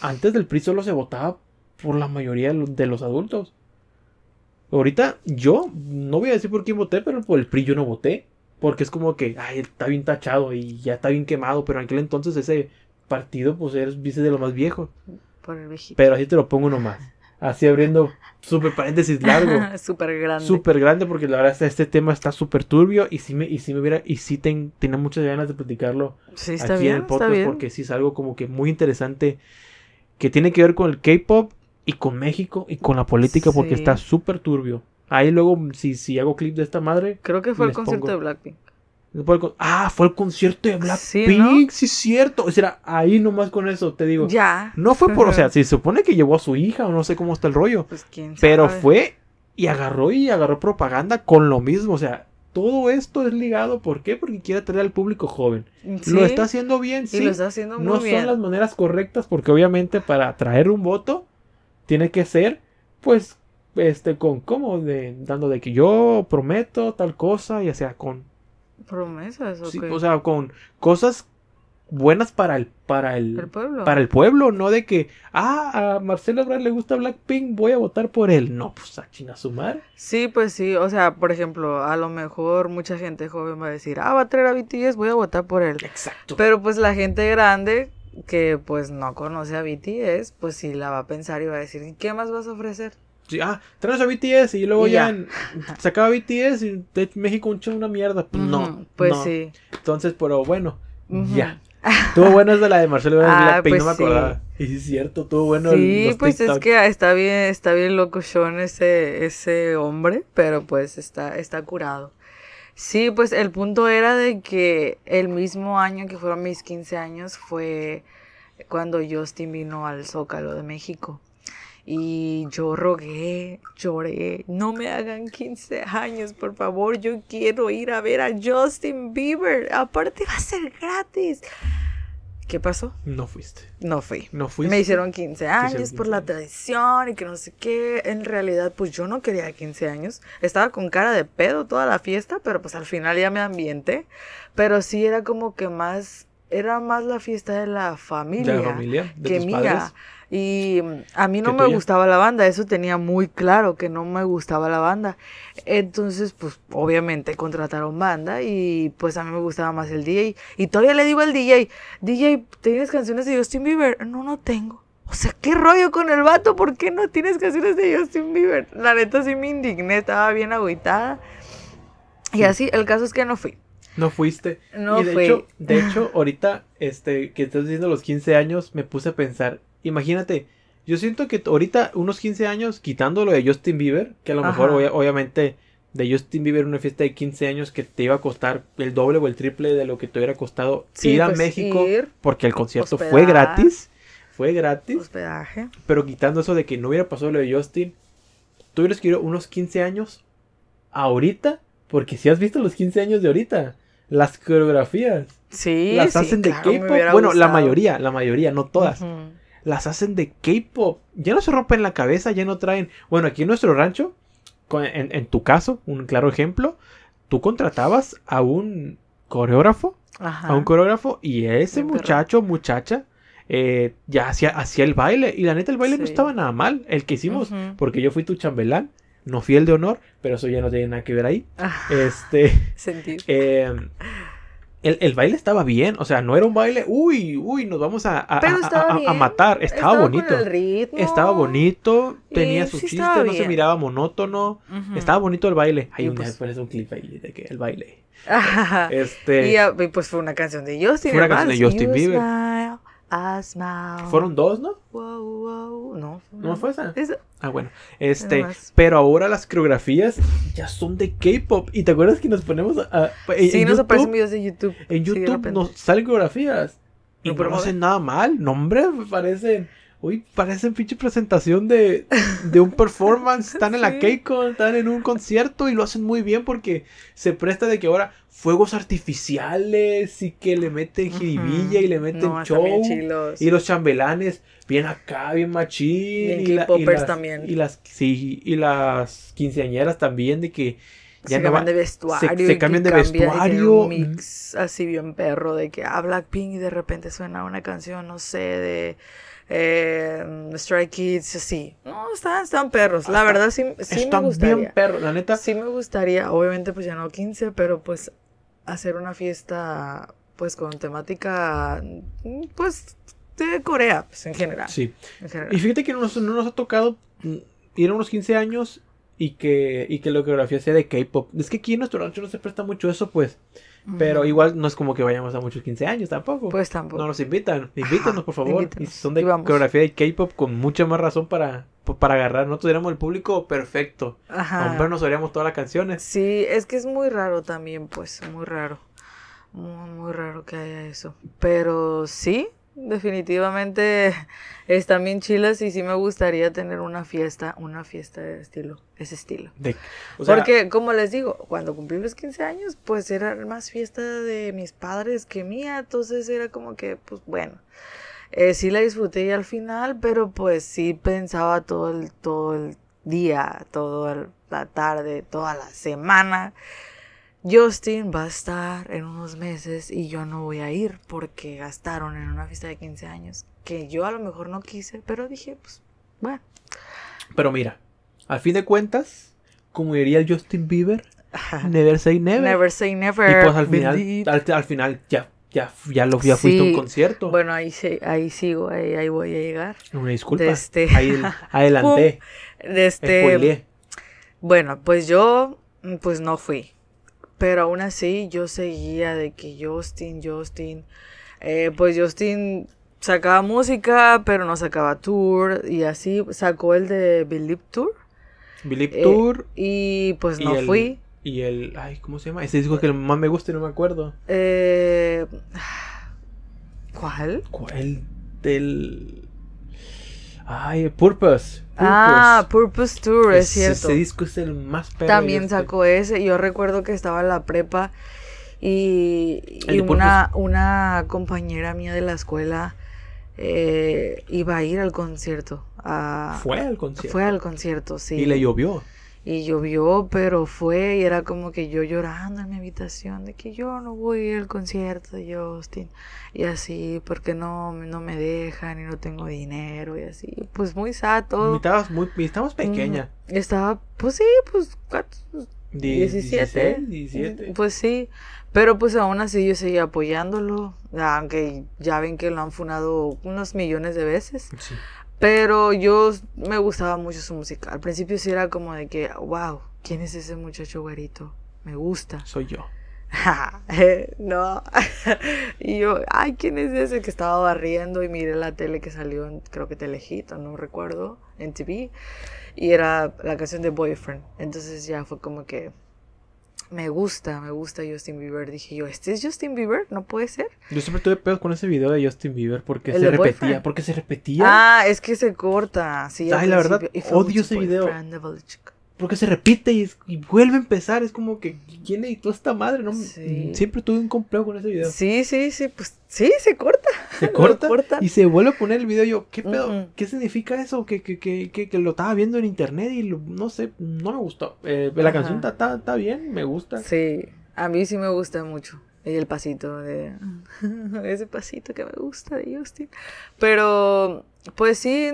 antes del PRI solo se votaba por la mayoría de los adultos. Ahorita yo no voy a decir por quién voté, pero por el PRI yo no voté. Porque es como que, ay, está bien tachado y ya está bien quemado. Pero en aquel entonces ese partido, pues eres vice de lo más viejo. Por el viejito. Pero así te lo pongo nomás. Así abriendo súper paréntesis largo. Súper grande. Súper grande porque la verdad este, este tema está súper turbio y sí me, y sí me hubiera, y sí ten- tenía muchas ganas de platicarlo Sí, está aquí bien, en el está podcast bien. porque sí es algo como que muy interesante que tiene que ver con el K-pop y con México y con la política porque está súper turbio. Ahí luego, si, si hago clip de esta madre, Creo que fue el concierto pongo. de Blackpink. ah, fue el concierto de Sí, Blackpink, sí, es cierto. O sea, ahí nomás con eso te digo. Ya. No fue por, o sea, se supone que llevó a su hija o no sé cómo está el rollo, Pues quién pero sabe. fue y agarró y agarró propaganda con lo mismo, o sea, todo esto es ligado, ¿por qué? Porque quiere atraer al público joven. Sí, Lo está haciendo bien, Y sí. lo está haciendo muy no bien. son las maneras correctas porque obviamente para atraer un voto tiene que ser pues este con cómo de dando de que yo prometo tal cosa ya sea con Promesas, ¿o sí, o sea con cosas buenas para el para el, el pueblo. para el pueblo no de que ah a Marcelo Ebrard le gusta Blackpink voy a votar por él no pues a china su madre Sí, pues sí. O sea, por ejemplo, a lo mejor mucha gente joven va a decir, ah, va a traer a BTS, voy a votar por él. exacto Pero pues la gente grande que pues no conoce a BTS, pues sí la va a pensar y va a decir, ¿y qué más vas a ofrecer? Sí, ah traes a BTS y luego Y ya, ya. en- sacaba BTS y de México un una mierda pues no Pues no. sí. entonces pero bueno ya Estuvo bueno es de la de Marcelo Ah, Blackpink, no me pues sí. acordaba. Y es cierto, estuvo bueno Sí, pues es que está bien, está bien locochón ese, ese hombre, pero pues está, está curado. Sí, pues el punto era de que el mismo año que fueron mis 15 años fue cuando Justin vino al Zócalo de México. Y yo rogué, lloré, no me hagan 15 años, por favor, yo quiero ir a ver a Justin Bieber. Aparte va a ser gratis. ¿Qué pasó? No fuiste. No fui. No fuiste. Me hicieron 15 años 15 por la tradición y que no sé qué. En realidad, pues yo no quería 15 años. Estaba con cara de pedo toda la fiesta, pero pues al final ya me ambienté. Pero sí era como que más, era más la fiesta de la familia, De la familia, de que tus mía. padres. Y a mí no me tuya. gustaba la banda, eso tenía muy claro que no me gustaba la banda. Entonces, pues obviamente contrataron banda y pues a mí me gustaba más el DJ. Y todavía le digo al DJ, DJ, ¿tienes canciones de Justin Bieber? No, no tengo. O sea, ¿qué rollo con el vato? ¿Por qué no tienes canciones de Justin Bieber? La neta sí me indigné, estaba bien agüitada. Y así, el caso es que no fui. No fuiste. No y de fui. hecho, de hecho, ahorita, este, que estás diciendo los 15 años, me puse a pensar, imagínate, yo siento que ahorita, unos 15 años, quitando lo de Justin Bieber, que a lo mejor, obviamente, de Justin Bieber, una fiesta de 15 años que te iba a costar el doble o el triple de lo que te hubiera costado Sí, ir a pues, México, ir, porque el concierto fue gratis, fue gratis, hospedaje. pero quitando eso de que no hubiera pasado lo de Justin, tú hubieras querido unos 15 años ahorita, porque si has visto los 15 años de ahorita, las coreografías Sí, las sí, hacen de claro, K-pop. Bueno, la mayoría, la mayoría, no todas. Las hacen de K-pop. Ya no se rompen la cabeza, ya no traen. Bueno, aquí en nuestro rancho, en, en tu caso, un claro ejemplo, tú contratabas a un coreógrafo, Ajá. a un coreógrafo, y ese muchacho, muchacha, eh, ya hacía, hacía el baile. Y la neta, el baile no estaba nada mal. El que hicimos, porque yo fui tu chambelán, no fui el de honor, pero eso ya no tiene nada que ver ahí. Ah, Este, sentir. eh, el, el baile estaba bien, o sea, no era un baile, uy, uy, nos vamos a, a- a- matar. Estaba, bonito. el ritmo. Estaba bonito, tenía Y su sí chiste, no se miraba monótono. Estaba bonito el baile. Hay un pues- después un clip ahí de que el baile. Ajá. Este, Y, y pues fue una canción de Justin. Fue una canción de. Justin Bieber. smile, Smile. fueron dos, ¿no? Wow, wow. No, ¿No fue esa? Esa- Ah, bueno. Este, pero ahora las coreografías ya son de K-pop. ¿Y te acuerdas que nos ponemos a, a- en, Sí, en nos YouTube, aparecen videos de YouTube. en Sí, YouTube repente. nos salen coreografías y no promueven. hacen nada mal. No, hombre, parecen Uy, parecen pinche presentación de, de un performance. Están en la. KCON, están en un concierto y lo hacen muy bien porque se presta de que ahora fuegos artificiales y que le meten jiribilla y le meten No, show. Y los chambelanes, bien acá, bien machín. Bien y, la- y las, también. Y las, sí, y las quinceañeras también, de que ya se no cambian va- de vestuario. se cambian de vestuario. un mix así bien perro de que a Blackpink y de repente suena una canción, no sé, de eh, Stray Kids, así. No, están, están perros. La verdad sí, sí me están gustaría. bien perros, la neta. Sí me gustaría, obviamente pues ya no 15, pero pues hacer una fiesta pues con temática pues de Corea, pues en general. Sí. en general. Y fíjate que no nos, no nos ha tocado ir a unos 15 años y que, y que la coreografía sea de K-pop. Es que aquí en nuestro rancho no se presta mucho eso, pues. Pero igual no es como que vayamos a muchos 15 años tampoco. Pues tampoco. no nos invitan. Invítanos, por favor. invítanos. Y si son de Y coreografía de K-pop, con mucha más razón para, para agarrar. Nosotros éramos el público perfecto. Ajá. Hombre, nos oíamos todas las canciones. Sí, es que es muy raro también, pues, muy raro. Muy, muy raro que haya eso. Pero sí, definitivamente están bien chilas y sí me gustaría tener una fiesta, una fiesta de estilo, ese estilo. De- o sea, Porque, como les digo, cuando cumplí los 15 años, pues era más fiesta de mis padres que mía, entonces era como que, pues bueno, eh, sí la disfruté y al final, pero pues sí pensaba todo el, todo el día, toda la tarde, toda la semana. Justin va a estar en unos meses y yo no voy a ir porque gastaron en una fiesta de 15 años que yo a lo mejor no quise, pero dije, pues, bueno. Pero mira, al fin de cuentas, como diría el Justin Bieber, never say never. Never say never. y pues al final, al, al final ya, ya, ya, lo, ya fuiste a un Sí, concierto. Bueno, ahí, sí- ahí sigo, ahí, ahí voy a llegar. Una disculpa. este- Ahí adelanté. De este, bueno, pues yo, pues no fui. Pero aún así, yo seguía de que Justin, Justin, eh, pues Justin sacaba música, pero no sacaba tour. Y así sacó el de Believe Tour. Believe eh, Tour Y pues y no el- fui. y el. Ay, ¿cómo se llama? Ese disco que más me gusta y no me acuerdo. Eh, ¿Cuál? ¿Cuál? Del. Ay, Purpose. Purpose. Ah, Purpose Tour, es cierto. Ese disco es el más perro. También este. sacó ese. Yo recuerdo que estaba en la prepa y, una, una compañera mía de la escuela eh, iba a ir al concierto. a- Fue al concierto. Fue al concierto, sí. Y le llovió. Y llovió, pero fue y era como que yo llorando en mi habitación de que yo no voy al concierto de Justin. Y así, porque no, no me dejan y no tengo dinero y así. Pues muy sad Y todo. Estabas, muy, estabas pequeña. Estaba, pues sí, pues ¿cuántos? Die- 17. 16, 17. Pues sí, pero pues aún así yo seguía apoyándolo, aunque ya ven que lo han funado unos millones de veces. Sí. Pero yo me gustaba mucho su música. Al principio sí era como de que, wow, ¿quién es ese muchacho güerito? Me gusta. Soy yo. no. y yo, ay, ¿quién es ese que estaba barriendo? Y miré la tele que salió en, creo que Telejito, no recuerdo, en TV. Y era la canción de Boyfriend. Entonces ya fue como que me gusta, me gusta Justin Bieber. Dije yo, ¿este es Justin Bieber? No puede ser. Yo siempre tuve pedos con ese video de Justin Bieber porque ¿El se repetía. Boyfriend? Porque se repetía. Ah, es que se corta. Sí, Ay, la verdad, odio ese video. Porque se repite y, es- y vuelve a empezar. Es como que, ¿quién editó esta madre? No, Sí. Siempre tuve un complejo con ese video. Sí, sí, sí, pues sí, se corta. Se corta cortan. y se vuelve a poner el video. Yo, ¿qué pedo? ¿Qué significa eso? Que, que, que, que, que lo estaba viendo en internet y lo- no sé, no me gustó. Eh, la Ajá. canción está, está, está bien, me gusta. Sí, a mí sí me gusta mucho. Y el pasito de... Ese pasito que me gusta de Justin. Pero, pues sí,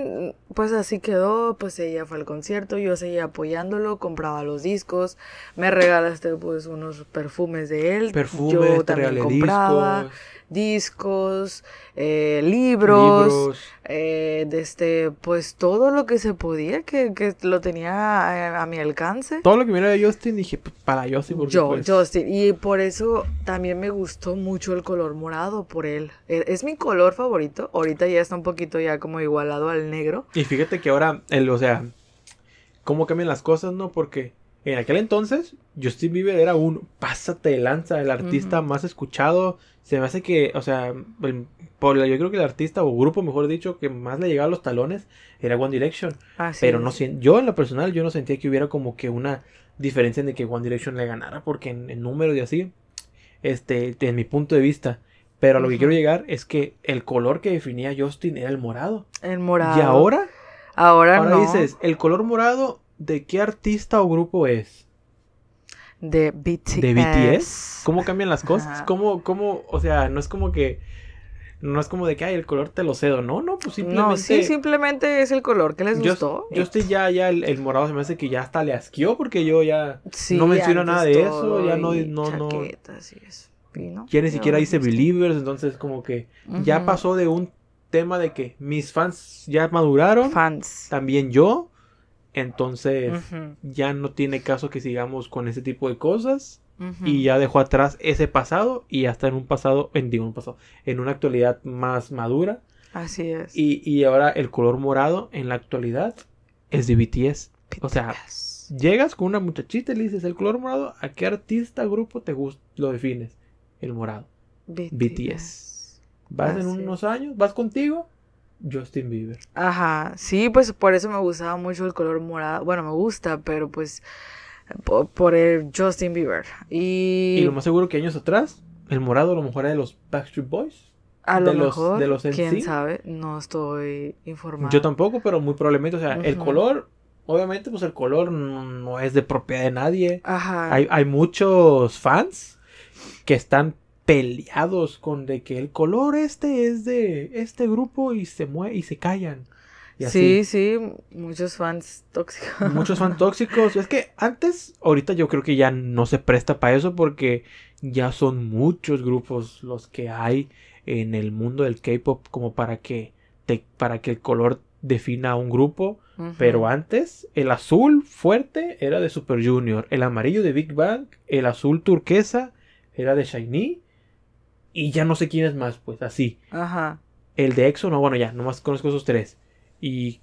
pues así quedó. Pues ella fue al concierto, yo seguía apoyándolo, compraba los discos. Me regalaste pues unos perfumes de él. Perfumes, yo también compraba discos. discos, eh, libros, Libros. eh, de este, pues todo lo que se podía, que, que lo tenía a, a mi alcance. Todo lo que mira de Justin dije, pues, para Justin, porque Yo, pues, Justin, y por eso también me gustó mucho el color morado por él. E- Es mi color favorito. Ahorita ya está un poquito ya como igualado al negro. Y fíjate que ahora, el, o sea, cómo cambian las cosas, ¿no? Porque en aquel entonces, Justin Bieber era un pásate de lanza, el artista más escuchado. Se me hace que, o sea, el- por, yo creo que el artista o grupo, mejor dicho, que más le llegaba a los talones era One Direction. Pero no yo en lo personal, yo no sentía que hubiera como que una diferencia en de que One Direction le ganara, porque en, en números y así, este, en mi punto de vista. Pero a lo que quiero llegar es que el color que definía Justin era el morado. El morado. Y ahora Ahora, Ahora no. dices, ¿el color morado de qué artista o grupo es? De BTS. ¿De BTS? ¿Cómo cambian las cosas? ¿Cómo, cómo, o sea, no es como que, no es como de que, ay, el color te lo cedo, no, no, pues simplemente... No, sí, simplemente es el color que les Yo, gustó. yo estoy ya, ya, el, el morado se me hace que ya hasta le asqueó porque yo ya, Sí, no menciona antes nada de eso, ya no- no- no- y eso, y no, ya ni siquiera dice. Believers, entonces como que ya pasó de un tema de que mis fans ya maduraron, Fans. también yo, entonces ya no tiene caso que sigamos con ese tipo de cosas. y ya dejó atrás ese pasado y ya está en un pasado, en digo, un pasado, en una actualidad más madura Así es. y, y ahora el color morado en la actualidad es de BTS. O sea, llegas con una muchachita y le dices el color morado, ¿a qué artista, grupo te gusta, lo defines? El morado. BTS. Vas en unos años, vas contigo, Justin Bieber. Ajá, sí, pues por eso me gustaba mucho el color morado. Bueno, me gusta, pero pues po- por, el Justin Bieber. Y, Y lo más seguro que años atrás, el morado a lo mejor era de los Backstreet Boys. a lo de los- mejor, de los quién sabe, no estoy informada. Yo tampoco, pero muy probablemente, o sea, el color, obviamente, pues el color no, no es de propiedad de nadie. Ajá. Hay, hay muchos fans que están peleados con de que el color este es de este grupo y se mueve y se callan. Y sí, así. sí, muchos fans tóxicos. Muchos fans tóxicos. Es que antes, ahorita yo creo que ya no se presta para eso porque ya son muchos grupos los que hay en el mundo del K-pop como para que te, para que el color defina un grupo. Pero antes, el azul fuerte era de Super Junior, el amarillo de Big Bang, el azul turquesa era de Shiny. Y ya no sé quién es más, pues así. Ajá. El de EXO, no, bueno, ya, nomás conozco esos tres. Y,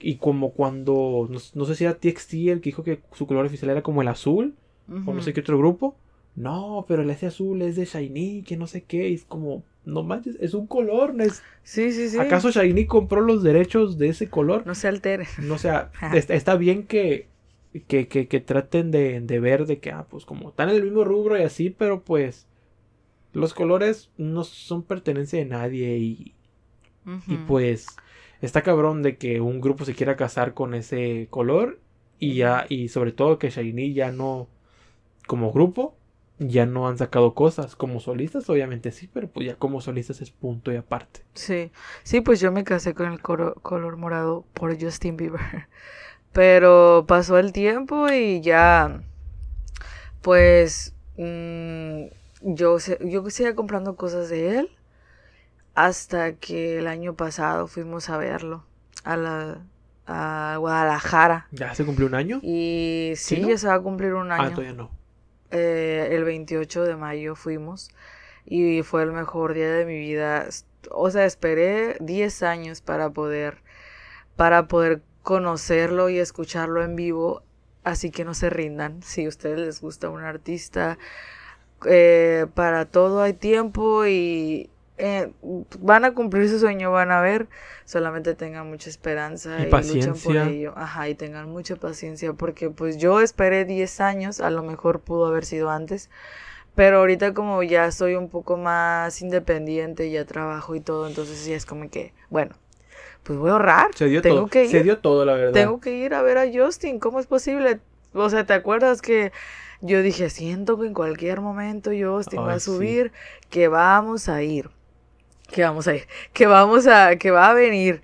y como cuando, no, no sé si era TXT el que dijo que su color oficial era como el azul, o no sé qué otro grupo. No, pero el ese azul es de Shiny, que no sé qué. y es como, no manches, es un color. no es- Sí, sí, sí. ¿Acaso Shiny compró los derechos de ese color? No se altere. No, sea, está bien que, que, que, que traten de, de ver de que, ah, pues como están en el mismo rubro y así, pero pues los colores no son pertenencia de nadie y, y pues está cabrón de que un grupo se quiera casar con ese color y ya, y sobre todo que Shiny ya no, como grupo, ya no han sacado cosas. Como solistas, obviamente sí, pero pues ya como solistas es punto y aparte. Sí, sí, pues yo me casé con el coro- color morado por Justin Bieber. Pero pasó el tiempo y ya, pues, mm, yo, yo seguía comprando cosas de él hasta que el año pasado fuimos a verlo a la a Guadalajara. ¿Ya se cumplió un año? Y sí, ¿Sí, no? ya se va a cumplir un Ah, año. todavía no. Eh, el 28 de mayo fuimos y fue el mejor día de mi vida. O sea, esperé 10 años para poder para poder conocerlo y escucharlo en vivo, así que no se rindan. Si a ustedes les gusta un artista, eh, para todo hay tiempo y eh, van a cumplir su sueño, van a ver. Solamente tengan mucha esperanza Y y, luchen por paciencia. ello. Ajá, y tengan mucha paciencia porque pues yo esperé 10 años, a lo mejor pudo haber sido antes. Pero ahorita como ya soy un poco más independiente, ya trabajo y todo, entonces sí es como que, bueno, pues voy a ahorrar. Se dio tengo todo. que ir. Se dio todo, la verdad. Tengo que ir a ver a Justin. ¿Cómo es posible? o sea, ¿te acuerdas que yo dije, siento que en cualquier momento Justin va a sí. subir, que vamos a ir, que vamos a ir, que vamos a, que va a venir.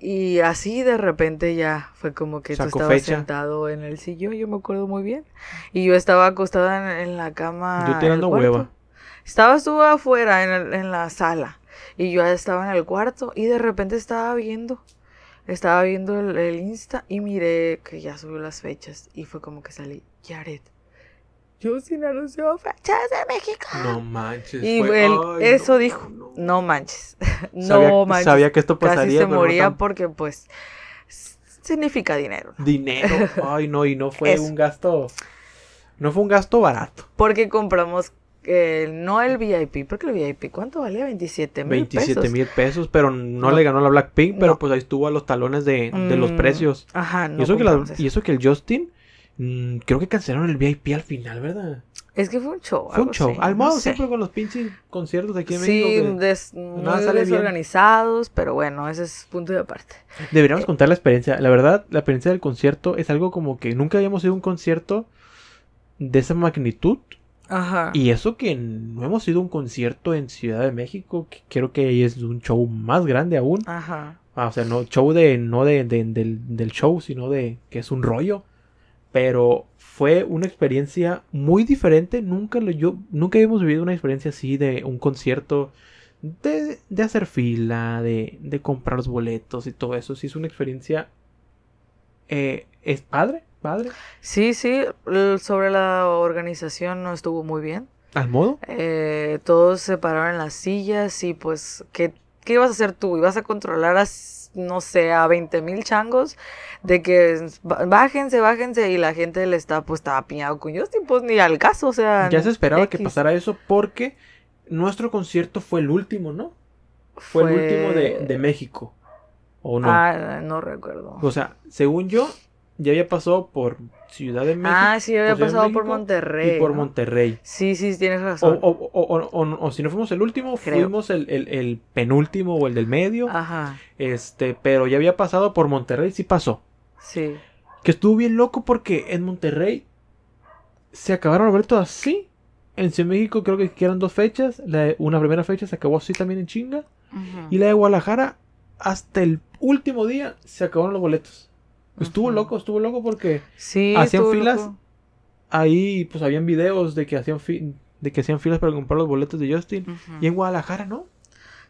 Y así de repente ya fue como que tú Sacó estabas fecha. sentado en el sillón, yo me acuerdo muy bien. Y yo estaba acostada en, en la cama. Yo tirando hueva. Estabas tú afuera en, el- en la sala y yo estaba en el cuarto y de repente estaba viendo, estaba viendo el, el Insta y miré que ya subió las fechas y fue como que salí, Jared, yo sin anunció fechas de México. No manches. y fue- él ay, eso no, dijo, no. no, manches, no Sabía- manches. sabía que esto Casi pasaría, se pero moría tan- porque pues significa dinero. ¿no? Dinero. Ay, no, y no fue un gasto. No fue un gasto barato. Porque compramos eh, no el VIP, porque el VIP, ¿cuánto valía? 27 mil 27 pesos. mil pesos, pero no, No. le ganó la Blackpink, pero No. pues ahí estuvo a los talones de, de los Mm, precios. Ajá, no y, eso que la- y eso que el Justin, mm, creo que cancelaron el VIP al final, ¿verdad? Es que fue un show. Fue un show. así, Al no modo sé. siempre con los pinches conciertos aquí en Sí, México. que des- nada sale bien. desorganizados, pero bueno, ese es punto de aparte. Deberíamos contar la experiencia. La verdad, la experiencia del concierto es algo como que nunca habíamos ido a un concierto de esa magnitud. Ajá. Y eso que no hemos ido a un concierto en Ciudad de México, que creo que es un show más grande aún. Ajá. Ah, o sea, no show de, no de, de- del, del show, sino de que es un rollo. Pero fue una experiencia muy diferente. Nunca lo, yo, nunca habíamos vivido una experiencia así de un concierto. De, de hacer fila, de, de comprar los boletos y todo eso. Sí, es una experiencia. eh, es padre, padre. Sí, sí, sobre la organización no estuvo muy bien. Al modo. Eh, todos se pararon en las sillas y pues, ¿qué, qué ibas a hacer tú? ¿Ibas a controlar a, no sé, a 20 mil changos? De que "Ba- bájense, bájense y la gente le está, pues, estaba piñado con Justin, pues ni al caso, o sea. Ya se esperaba que pasara eso porque nuestro concierto fue el último, ¿no? Fue, el último de, de México. ¿O no? Ah, no recuerdo. O sea, según yo, ya había pasado por Ciudad de México. Ah, sí, había por pasado por México Monterrey. Y por ¿no? Monterrey. Sí, sí, tienes O, razón. o, o, o- o- o si no fuimos el último, Creo. fuimos el, el- el penúltimo o el del medio. Ajá, Este, pero ya había pasado por Monterrey, sí pasó. sí. Que estuvo bien loco porque en Monterrey se acabaron los boletos así. En Ciudad de México creo que eran dos fechas. La de- una primera fecha se acabó así también en chinga. Ujú. Y la de Guadalajara, hasta el último día se acabaron los boletos. Estuvo loco, estuvo loco porque Sí, hacían filas loco. ahí pues habían videos de que hacían fi- de que hacían filas para comprar los boletos de Justin. Y en Guadalajara no.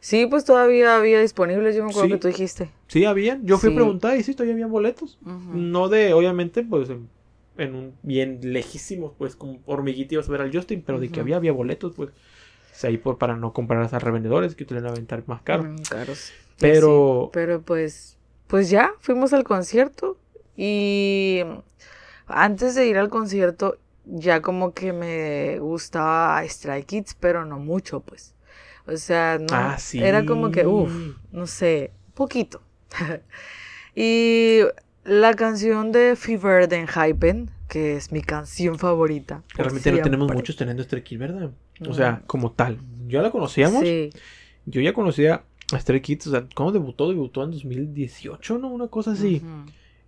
Sí, pues todavía había disponibles, yo me acuerdo Sí. que tú dijiste. Sí habían. Yo fui Sí. a preguntar y sí, todavía habían boletos. No de, obviamente, pues en, en un bien lejísimos, pues como hormiguita ibas a ver al Justin, pero de que había, había boletos, pues. O sea, ahí por, para no comprar a revendedores que te van a aventar más caro. Mm, caros. Pero- pero pues, pues ya, fuimos al concierto y antes de ir al concierto ya como que me gustaba Stray Kids, pero no mucho, pues. O sea, no, Ah, sí. era como que, uff, no sé, poquito. y la canción de Fever de Hypen, que es mi canción favorita. Realmente no tenemos muchos teniendo Stray Kids, ¿verdad? O sea, como tal. Ya la conocíamos. Sí, Yo ya conocía Stray Kids. O sea, ¿cómo debutó? Debutó en 2018, ¿no? Una cosa así.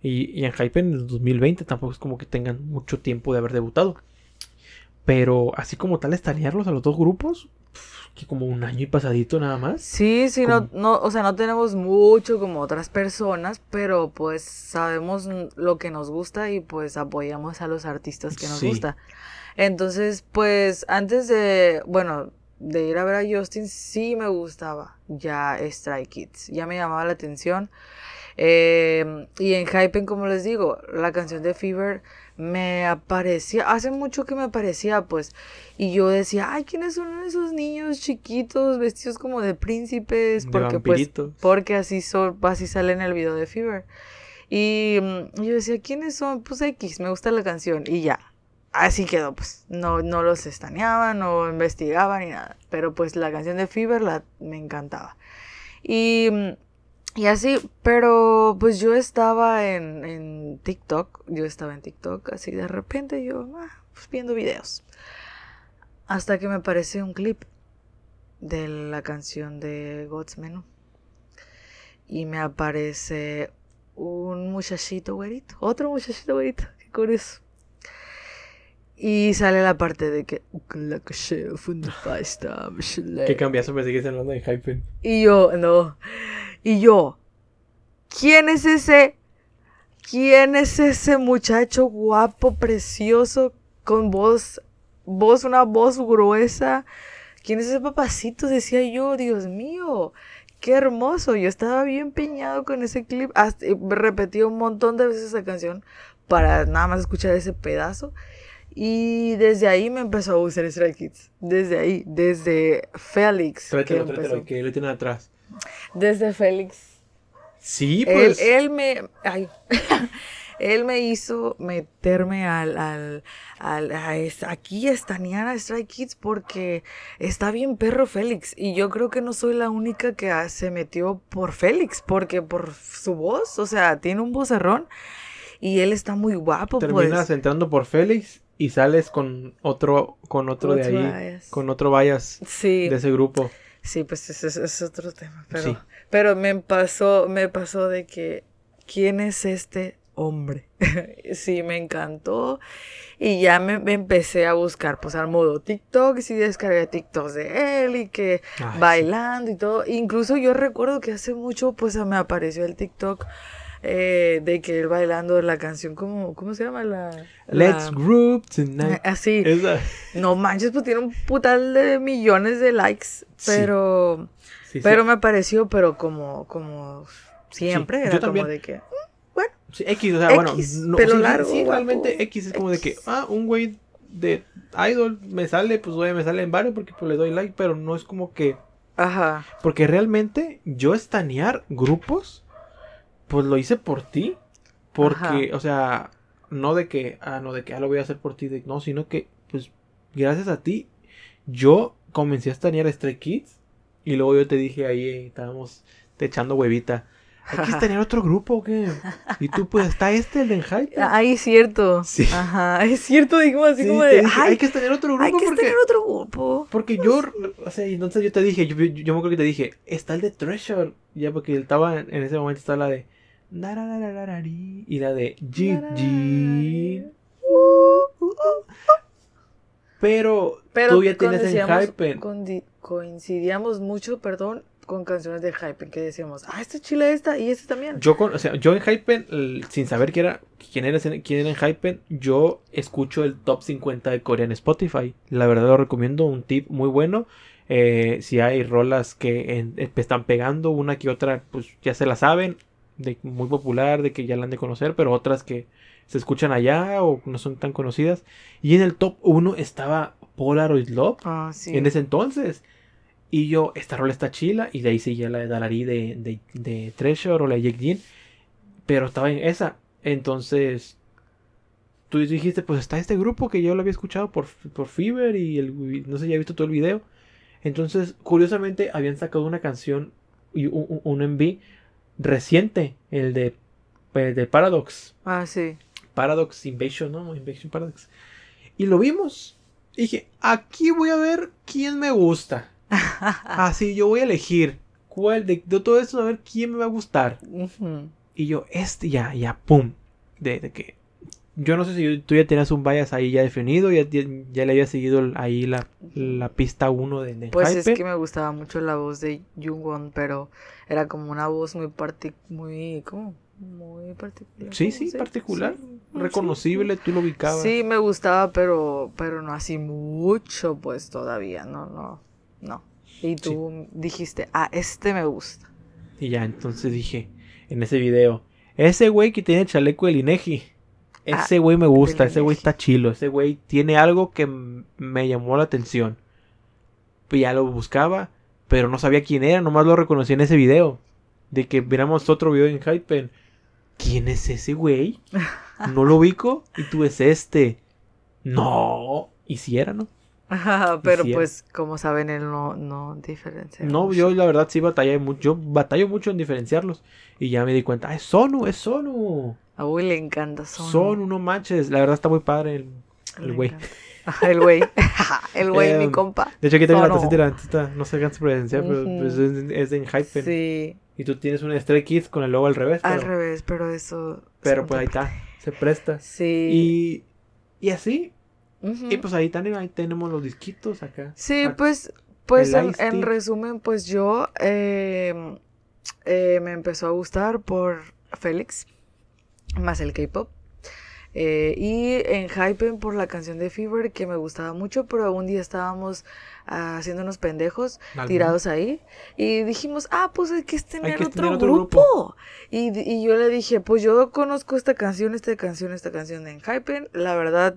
Y, y en Hype en el 2020 tampoco es como que tengan mucho tiempo de haber debutado. Pero así como tal, estanearlos a los dos grupos, que como un año y pasadito nada más. Sí, sí, no, no, o sea, no tenemos mucho como otras personas, pero pues sabemos lo que nos gusta y pues apoyamos a los artistas que nos Sí. gusta. Entonces, pues antes de, bueno, de ir a ver a Justin, sí me gustaba ya Stray Kids, ya me llamaba la atención. Eh, y en Hypen, como les digo, la canción de Fever me aparecía, hace mucho que me aparecía, pues, y yo decía, ay, ¿quiénes son esos niños chiquitos vestidos como de príncipes? De Porque pues, porque así son, así sale en el video de Fever. Y mm, yo decía, ¿quiénes son? Pues X, me gusta la canción, y ya. Así quedó, pues. No, no los estaneaba, no investigaba ni nada. Pero pues la canción de Fever la, me encantaba. Y, y así, pero pues yo estaba en, en TikTok. Yo estaba en TikTok, así de repente yo, ah, pues viendo videos. Hasta que me aparece un clip de la canción de God's Menu. Y me aparece un muchachito güerito. Otro muchachito güerito. Qué curioso. Y sale la parte de que. ¿Qué cambiazo me sigues hablando de Hypen? Y yo, no. Y yo, ¿quién es ese? ¿Quién es ese muchacho guapo, precioso, con voz, voz, una voz gruesa? ¿Quién es ese papacito? Decía yo, Dios mío, qué hermoso. Yo estaba bien empeñado con ese clip. Hasta, y repetí un montón de veces esa canción para nada más escuchar ese pedazo. Y desde ahí me empezó a gustar Stray Kids. Desde ahí, desde Félix. que Tráetelo, empezó. tráetelo, que lo tienen atrás. Desde Félix. Sí, pues. él me. Ay. él me hizo meterme al. al, al a es- aquí a estanear a Stray Kids porque está bien perro Félix. Y yo creo que no soy la única que se metió por Félix. Porque por su voz, o sea, tiene un vocerrón. Y él está muy guapo, Terminas pues. entrando por Félix y sales con otro, con otro, de ahí. bias. Con otro Vallas Sí. de ese grupo. Sí, pues ese es, es otro tema. Pero, Sí. pero me pasó, me pasó de que, ¿quién es este hombre? sí, me encantó. Y ya me, me empecé a buscar, pues al modo TikTok, y sí descargué TikToks de él y que Ay, sí. bailando y todo. Incluso yo recuerdo que hace mucho, pues me apareció el TikTok eh, de que él bailando la canción, ¿cómo, cómo se llama? La, Let's la- group tonight. Así. Esa. No manches, pues tiene un putal de millones de likes, pero... Sí, sí. Pero me pareció, pero como, como siempre, era yo como también. de que... Sí, X, o sea, X, bueno, pelo sí, largo, sí, realmente X es como de que, ah, un güey de idol me sale, pues güey, me sale en varios porque pues le doy like, pero no es como que, Ajá. porque realmente yo estanear grupos, pues lo hice por ti, porque, o sea, no de que, ah, no de que, ah, lo voy a hacer por ti, de- no, sino que, pues, gracias a ti, yo comencé a estanear a Stray Kids y luego yo te dije ahí, eh, estábamos te echando huevita. Hay que estanear otro grupo, ¿o qué? Y tú, pues, está este, el de Hype. Ay, es cierto. Sí. Ajá, es cierto, digo así Sí, como de... dije, ay, hay que estar otro grupo hay que porque, tener otro grupo. porque yo, o sea, entonces yo te dije, yo, yo, yo me acuerdo que te dije, está el de Treasure, ya porque él estaba, en ese momento estaba la de, y la de GG, pero, Pero tú ya tienes en coincidíamos- Hype, coincidíamos mucho, perdón, con canciones de Hype, que decíamos, ah, esta chile esta y este también. yo con, o sea, yo en Hype, el- sin saber quién era, quién era, quién era en Hype, yo escucho el top 50 de Corea en Spotify, la verdad lo recomiendo, un tip muy bueno, Eh, si hay rolas que en- eh, están pegando, una que otra, pues ya se la saben, de muy popular, de que ya la han de conocer, pero otras que se escuchan allá o no son tan conocidas. Y en el top 1 estaba Polaroid Love sí. en ese entonces. Y yo, esta rola está chila. Y de ahí seguía la de Dalari de, de, de Treasure o la de Jake Jean. Pero estaba en esa. Entonces, tú dijiste, pues está este grupo que yo lo había escuchado por, por Fever y el, no sé, ya he visto todo el video. Entonces, curiosamente, habían sacado una canción y un, un, un MV reciente, el de, pues, de Paradox. Ah, sí. Paradox Invasion, ¿no? Invasion Paradox. Y lo vimos. Y dije, aquí voy a ver quién me gusta. Así yo voy a elegir cuál de, de todo esto, a ver quién me va a gustar. Y yo, este ya, ya, pum. De, de que. Yo no sé si tú ya tenías un bias ahí ya definido, ya, ya, ya le había seguido ahí la, la pista 1 de, de Pues Hype. es que me gustaba mucho la voz de Jungwon, pero era como una voz muy partic muy ¿cómo? Muy particular. Sí, ¿cómo sí, se- particular. sí, Reconocible, tú lo ubicabas. Sí, me gustaba, pero pero no así mucho pues todavía, no, no. No. Y tú dijiste, "Ah, este me gusta." Y ya, entonces dije en ese video, ese güey que tiene el chaleco del Inegi, ese güey me gusta, ese güey está chilo, ese güey tiene algo que me llamó la atención. Pues ya lo buscaba, pero no sabía quién era, nomás lo reconocí en ese video. De que miramos otro video en Hypen. ¿Quién es ese güey? No lo ubico y tú es este. No, y si era, ¿no? Ajá, pero pues como saben él no no diferencia. No, mucho. yo la verdad sí batallé mucho, yo batallo mucho en diferenciarlos. Y ya me di cuenta, ah, es Sonu, es Sonu. A Uy le encanta Sonu. Sonu, no manches, la verdad está muy padre el, el Le güey. El güey. el güey, mi Em, compa. De hecho aquí tengo la Sonu. tacita y la tacita, no se alcanza presenciar, pero pues, es, es en Hypen. Sí, Y tú tienes un Stray Kids con el logo al revés, al pero, revés, pero eso. pero pues ahí está, se presta. Sí. Y, y así. Y pues ahí, también, ahí tenemos los disquitos acá. Sí, Ah, pues, pues en, resumen, pues yo eh, eh, me empezó a gustar por Félix, más el K-pop. Eh, y en Hypen por la canción de Fever que me gustaba mucho, pero un día estábamos ah, haciendo unos pendejos tirados ahí y dijimos, ah, pues hay que tener, que otro, tener otro grupo. grupo. Y, y yo le dije, pues yo conozco esta canción, esta canción, esta canción en Hypen. La verdad,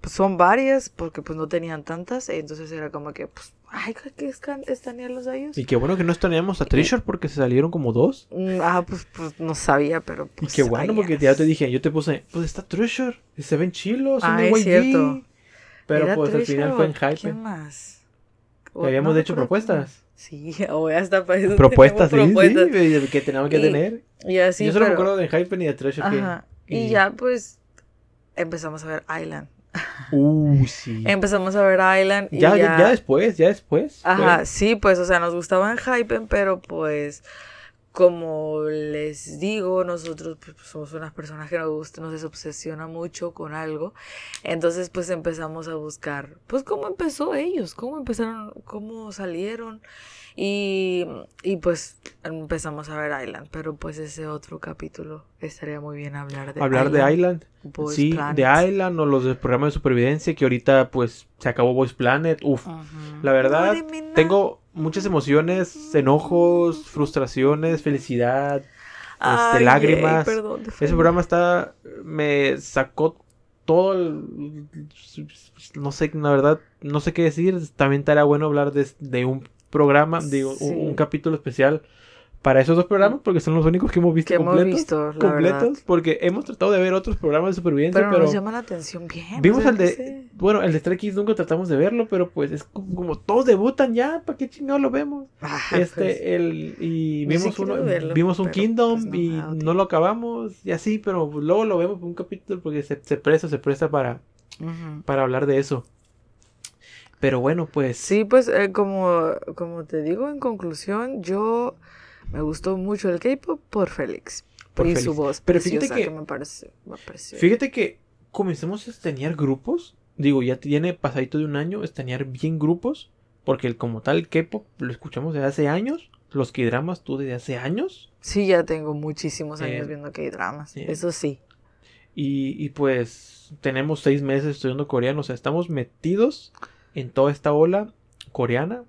pues, son varias porque pues no tenían tantas. Entonces era como que, pues, ay, ¿qué es can- estanearlos a ellos? Y qué bueno que no extrañamos a Treasure porque se salieron como dos. Mm, Ah, pues, pues no sabía, pero Y pues. qué bueno porque ya te dije, yo te puse, pues está Treasure, y se ven chilos, son Ah, es cierto. Pero ¿Era pues al final fue en ¿Quién Hype. más? Que O- habíamos no hecho propuestas. más. Sí, o hasta para eso Propuestas, sí, propuestas. sí, que teníamos que Y- tener. Y así, yo solo me pero- acuerdo de Hype ni de Treasure. que- Ajá. Y ya, pues, empezamos a ver Island. Uh, sí. Empezamos a ver Island. Y ya, ya, después, ya después. Ajá, sí, pues, o sea, nos gustaban Hypen, pero pues, como les digo, nosotros pues, somos unas personas que nos gusta, nos desobsesiona mucho con algo. Entonces, pues empezamos a buscar, pues, cómo empezó ellos, cómo empezaron, cómo salieron. Y, y pues empezamos a ver Island, pero pues ese otro capítulo estaría muy bien hablar de Hablar de Island. Boys sí, Planet. de Island o los del programa de supervivencia que ahorita pues se acabó Voice Planet. Uf, la verdad, tengo muchas emociones, enojos, frustraciones, felicidad, este, Ay, lágrimas. yay, perdón, Ese programa está, me sacó todo el, no sé, la verdad, no sé qué decir. También estaría bueno hablar de, de un programa, digo, un, Sí. un capítulo especial para esos dos programas, porque son los únicos que hemos visto que hemos completos. visto, la completos, verdad. porque hemos tratado de ver otros programas de supervivencia, Pero, pero, nos llama la atención bien. vimos o sea, el de, sé. bueno, el de Stray Kids nunca tratamos de verlo, pero pues es como, como todos debutan ya, ¿para qué chingados lo vemos? Ah, Este, pues, el, y vimos sí uno, verlo, vimos un Kingdom pues, no y da no lo acabamos y así, pero luego lo vemos por un capítulo porque se, se presta, se presta para, para hablar de eso. Pero bueno, pues Sí, pues eh, como, como te digo en conclusión, yo me gustó mucho el K-pop por Félix. Por y Félix. su voz Pero fíjate que- que, me parece, me pareció. fíjate que comencemos a estanear grupos. Digo, ya tiene pasadito de un año estanear bien grupos. Porque el, como tal, el K-pop lo escuchamos desde hace años. Los K-dramas tú desde hace años. Sí, ya tengo muchísimos Eh, años viendo K-dramas. Eso sí. Y, y pues tenemos seis meses estudiando coreano. O sea, estamos metidos en toda esta ola coreana.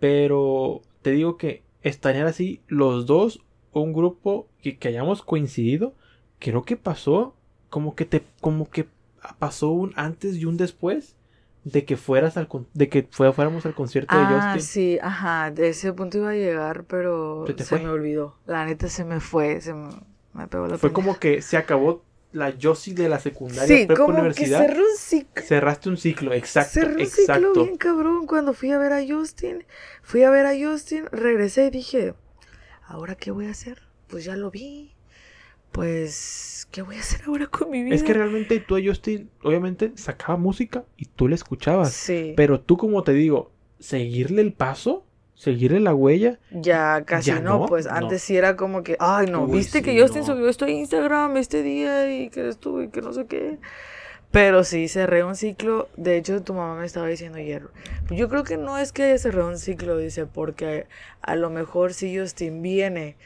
Pero te digo que estanear así los dos, un grupo que, que hayamos coincidido, creo que pasó como que te, como que pasó un antes y un después de que fueras al de que fuéramos al concierto de Ah, Justin. sí, ajá, de ese punto iba a llegar, pero Se me olvidó. La neta se me fue, se me, me pegó la Fue pendeja. como que se acabó la Josie de la secundaria Sí, prepa como que universidad. cerró un ciclo. Cerraste un ciclo, exacto, Cerré un ciclo exacto. bien cabrón cuando fui a ver a Justin. Fui a ver a Justin, regresé y dije, ¿ahora qué voy a hacer? Pues ya lo vi. Pues, ¿qué voy a hacer ahora con mi vida? Es que realmente tú a Justin, obviamente, sacaba música y tú le escuchabas. Sí, Pero tú, como te digo, seguirle el paso, seguirle la huella, ya casi ya no, no, pues no. antes sí era como que, ay no, Uy, viste sí, que Justin no. subió esto a Instagram este día y que estuvo y que no sé qué. Pero sí, cerré un ciclo. De hecho, tu mamá me estaba diciendo ayer. Yo creo que no es que cerré un ciclo, dice, porque a lo mejor si Justin viene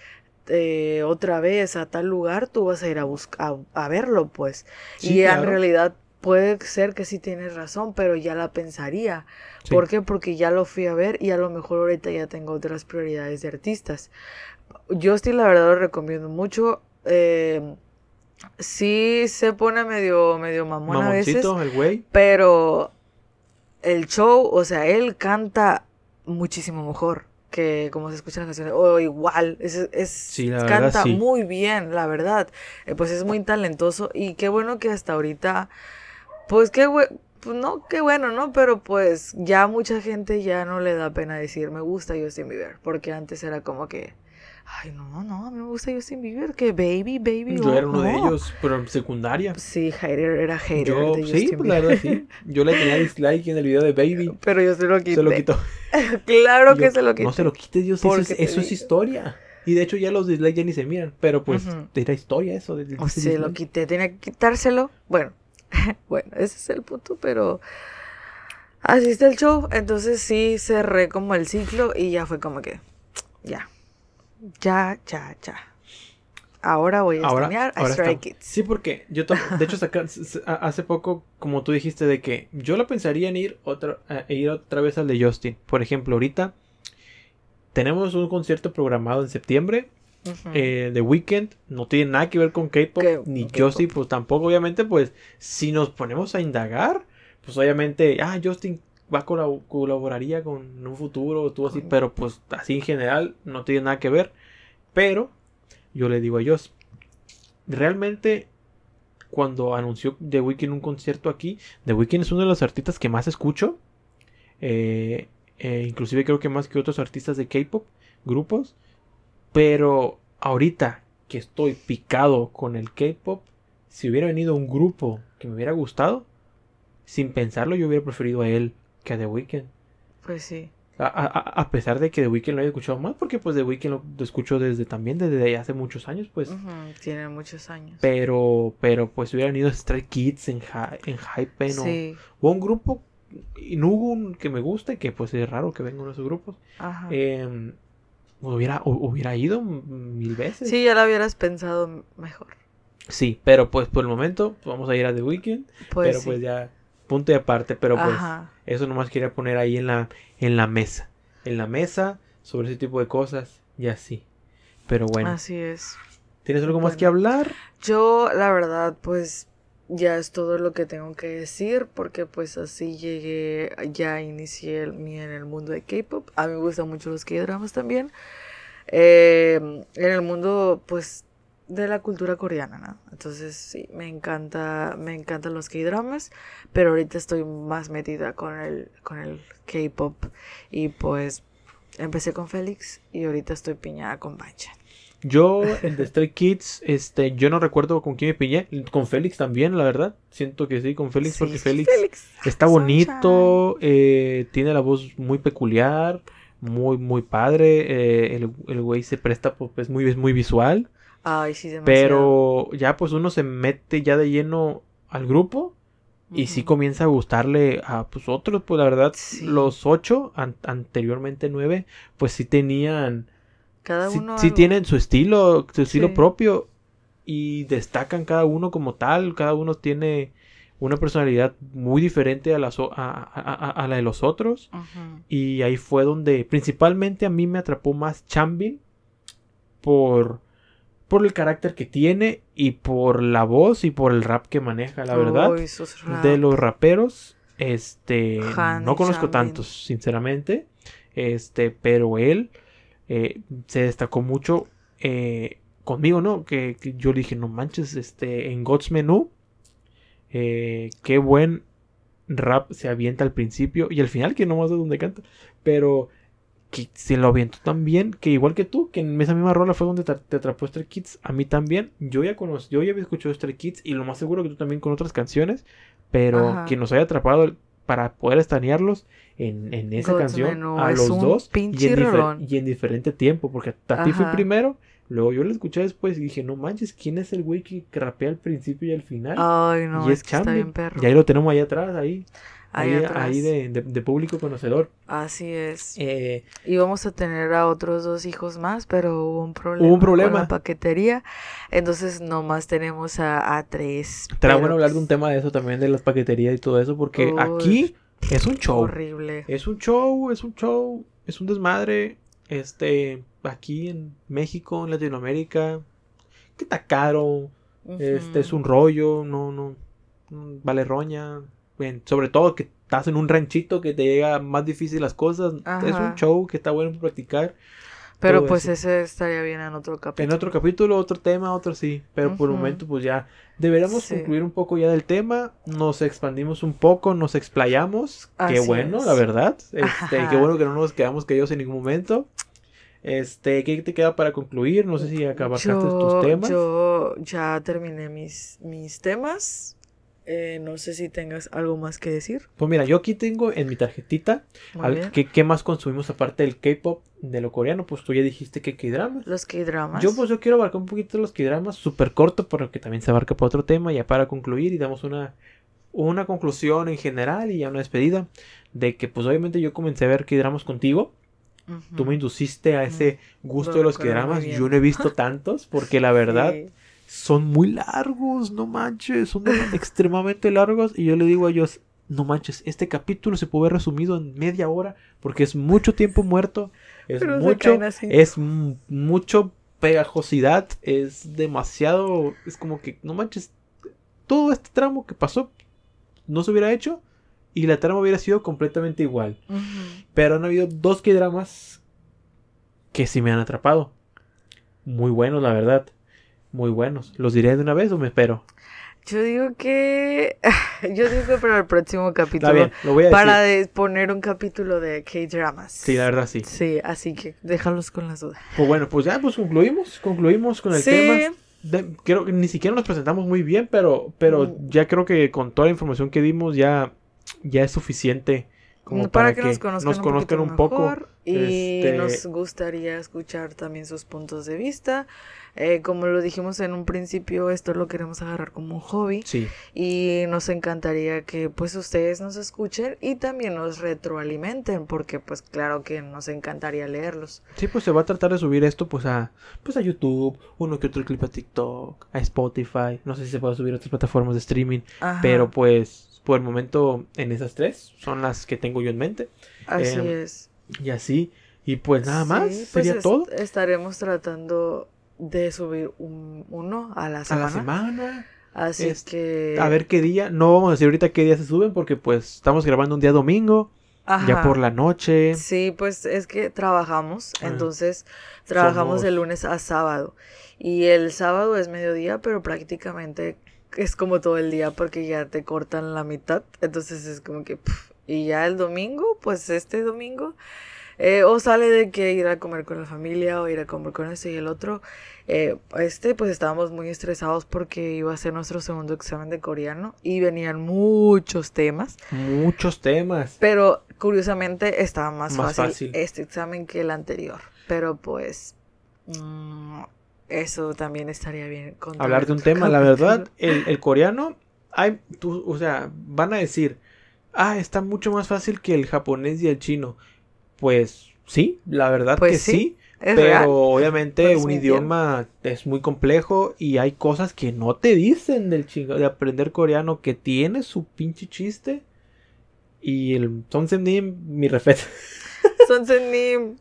eh, otra vez a tal lugar, tú vas a ir a, buscar a, a verlo, pues. Sí, y en claro. realidad puede ser que sí tienes razón, pero ya la pensaría. Sí. ¿Por qué? Porque ya lo fui a ver y a lo mejor ahorita ya tengo otras prioridades de artistas. Justin, la verdad, lo recomiendo mucho. Eh, sí se pone medio, medio mamón a veces, el güey. pero el show, o sea, él canta muchísimo mejor que como se escuchan las canciones, o igual, es, es- Sí, la verdad, canta sí. muy bien, la verdad. Eh, pues es muy talentoso y qué bueno que hasta ahorita, pues qué bueno, pues no, qué bueno, ¿no? Pero pues ya mucha gente ya no le da pena decir, me gusta Justin Bieber, porque antes era como que, ay, no, no, a mí me gusta Justin Bieber, que baby, baby. Yo oh, era uno de no". ellos, pero en secundaria. Sí, hater, era hater Yo, de sí, Justin pues, la verdad, sí. Yo le tenía dislike en el video de Baby. Pero yo se lo quité. Se lo quitó. claro que se lo quité. No se lo quites, Dios, eso, es, eso es historia. Y de hecho ya los dislikes ya ni se miran. Pero pues era historia eso. de- de O ese se lo quité, tenía que quitárselo. Bueno, bueno, ese es el punto, pero así está el show. Entonces sí cerré como el ciclo y ya fue como que, ya, ya, ya, ya. Ahora voy a Ahora, extrañar a ahora Stray está- Kids. Sí, porque yo de hecho saca- hace poco, como tú dijiste, de que yo lo pensaría en ir otra, a- ir otra vez al de Justin. Por ejemplo, ahorita tenemos un concierto programado en septiembre Eh, The Weeknd no tiene nada que ver con K-pop, ni. Justin, pues tampoco, obviamente, pues si nos ponemos a indagar, pues obviamente, ah, Justin va colaboraría con en un futuro, tú así, pero pues así en general no tiene nada que ver. Pero yo le digo a ellos, realmente cuando anunció The Weeknd un concierto aquí, The Weeknd es uno de los artistas que más escucho, eh, eh, inclusive creo que más que otros artistas de K-pop, grupos. Pero ahorita que estoy picado con el K-pop, si hubiera venido un grupo que me hubiera gustado, sin pensarlo yo hubiera preferido a él que a The Weeknd. Pues sí. A, a- a pesar de que The Weeknd lo haya escuchado más, porque pues The Weeknd lo, lo escucho desde también desde hace muchos años, pues. Ujú, Tiene muchos años. Pero, pero pues si hubiera venido Stray Kids en, en Hype o, Sí. o un grupo, y no hubo un que me guste, que pues es raro que venga uno de esos grupos, Ajá. eh, hubiera, hu- hubiera ido mil veces. Sí, ya lo hubieras pensado mejor. Sí, pero pues por el momento pues, vamos a ir a The Weeknd, Pues pero sí. pues ya punto y aparte, pero pues Ajá. eso nomás quería poner ahí en la en la mesa, en la mesa sobre ese tipo de cosas y así. Pero bueno, Así es. ¿tienes algo más que hablar? Yo, la verdad, pues ya es todo lo que tengo que decir porque pues así llegué, ya inicié el- mi en el mundo de K-pop. A mí me gustan mucho los K-dramas también. Eh, en el mundo pues de la cultura coreana, ¿no? Entonces sí, me encanta, me encantan los K-dramas, pero ahorita estoy más metida con el, con el K-pop y pues empecé con Félix y ahorita estoy piñada con Banchan. Yo en The Stray Kids, este, yo no recuerdo con quién me pillé, con Félix también, la verdad. Siento que sí, con Félix, porque Félix Está bonito, eh, tiene la voz muy peculiar, muy, muy padre. eh, el, el güey se presta, pues, es muy, es muy visual. Ay, sí, demasiado. Pero ya, pues, uno se mete ya de lleno al grupo y sí comienza a gustarle a, pues, otros. Pues, la verdad, Sí. los ocho, an- anteriormente nueve, pues, sí tenían, Cada sí, uno sí algo. tienen su estilo, su estilo Sí. propio y destacan cada uno como tal. Cada uno tiene una personalidad muy diferente a, las, a, a- a- la de los otros. Y ahí fue donde principalmente a mí me atrapó más Chambin por, por el carácter que tiene y por la voz y por el rap que maneja, la verdad. De los raperos, este, Han no conozco Chambin. tantos, sinceramente. Este, pero él eh, se destacó mucho eh, conmigo, ¿no? Que, que yo le dije, no manches, este, en God's Menú, eh, qué buen rap se avienta al principio y al final, que no más de donde canta, pero que se lo avientó tan bien, que igual que tú, que en esa misma rola fue donde te, te atrapó Stray Kids, a mí también, yo ya conocí, yo ya había escuchado Stray Kids y lo más seguro que tú también con otras canciones, pero Ajá. que nos haya atrapado para poder estanearlos en, en esa canción a los dos y en, y en diferente tiempo, porque a ti fui Ajá. primero, luego yo lo escuché después y dije, no manches, ¿quién es el güey que, rapea al principio y al final? Ay, no, y es, es que está bien perro. Y ahí lo tenemos ahí atrás, ahí, Ahí ahí, atrás. ahí de, de- de público conocedor. Así es. Eh, Y vamos a tener a otros dos hijos más, pero hubo un problema, Hubo un problema. con la paquetería. Entonces nomás tenemos a, a tres. Estará bueno hablar de un tema de eso también, de las paqueterías y todo eso, porque Uy. aquí es un show. Horrible. Es un show, es un show, es un desmadre. Este, aquí en México, en Latinoamérica, que está caro, este es un rollo, no, no, vale roña. Bien, sobre todo que estás en un ranchito que te llega más difícil las cosas. Es un show que está bueno practicar. Pero pues eso. ese estaría bien en otro capítulo. En otro capítulo, otro tema, otro sí. Pero por el momento, pues ya deberíamos Sí. concluir un poco ya del tema. Nos expandimos un poco, nos explayamos. Qué Así bueno, es. la verdad. Este, qué bueno que no nos quedamos callados en ningún momento. Este, ¿qué te queda para concluir? No sé si acabaste tus temas. Yo ya terminé mis, mis temas. Eh, no sé si tengas algo más que decir. Pues mira, yo aquí tengo en mi tarjetita. ¿qué, qué más consumimos aparte del K-pop, de lo coreano. Pues tú ya dijiste que K-dramas. Los K-dramas. Yo pues yo quiero abarcar un poquito los K-dramas, súper corto, pero que también se abarca para otro tema, ya para concluir y damos una una conclusión en general y ya una despedida de que pues obviamente yo comencé a ver que Tú me induciste a ese gusto Lo de los que dramas. Yo no he visto tantos porque la verdad Sí. son muy largos, no manches, son extremadamente largos. Y yo le digo a ellos, no manches, este capítulo se puede haber resumido en media hora porque es mucho tiempo muerto, es Pero mucho, es mucho pegajosidad, es demasiado, es como que, no manches, todo este tramo que pasó no se hubiera hecho y la trama hubiera sido completamente igual. Pero han habido dos dramas que sí me han atrapado. Muy buenos, la verdad. Muy buenos. ¿Los diré de una vez o me espero? Yo digo que. Yo digo que para el próximo capítulo. Está bien, lo voy a decir. Para de- poner un capítulo de K-dramas. Sí, la verdad sí. Sí, así que déjalos con las dudas. Pues bueno, pues ya pues concluimos, concluimos con el Sí. tema. De- creo que ni siquiera nos presentamos muy bien, pero, pero Mm. ya creo que con toda la información que dimos ya, ya es suficiente como para, que, nos conozcan, un, poco. mejor, Y Este- nos gustaría escuchar también sus puntos de vista. Eh, como lo dijimos en un principio, esto lo queremos agarrar como un hobby. Sí, Y nos encantaría que pues ustedes nos escuchen y también nos retroalimenten, porque pues claro que nos encantaría leerlos. sí, pues se va a tratar de subir esto pues a, pues a YouTube, uno que otro clip a TikTok, a Spotify, no sé si se puede subir a otras plataformas de streaming, Ajá, pero pues por el momento en esas tres son las que tengo yo en mente. así em, es. Y así, y pues nada Sí, más, pues sería est- todo. Estaremos tratando de subir un, uno a la A semana. la semana. Así Es- que... A ver qué día. No vamos a decir ahorita qué día se suben porque pues estamos grabando un día domingo. Ya Ajá. por la noche. Sí, pues es que trabajamos, Ah. entonces trabajamos Somos- de lunes a sábado. Y el sábado es mediodía, pero prácticamente es como todo el día porque ya te cortan la mitad. Entonces es como que... y ya el domingo, pues este domingo, eh, o sale de que ir a comer con la familia o ir a comer con este y el otro. Eh, este, pues estábamos muy estresados porque iba a ser nuestro segundo examen de coreano y venían muchos temas. Muchos temas. Pero curiosamente estaba más, Más fácil, fácil. este examen que el anterior. Pero pues mm, eso también estaría bien. Hablar de un tema. La verdad, el, el coreano. Hay, tú, o sea, van a decir. Ah, está mucho más fácil que el japonés y el chino. Pues sí, la verdad Pues que sí, pero real. obviamente Puedes un idioma es muy complejo y hay cosas que no te dicen del chingo de aprender coreano que tiene su pinche chiste. Y el Nim, mi respeto. Sonsenim.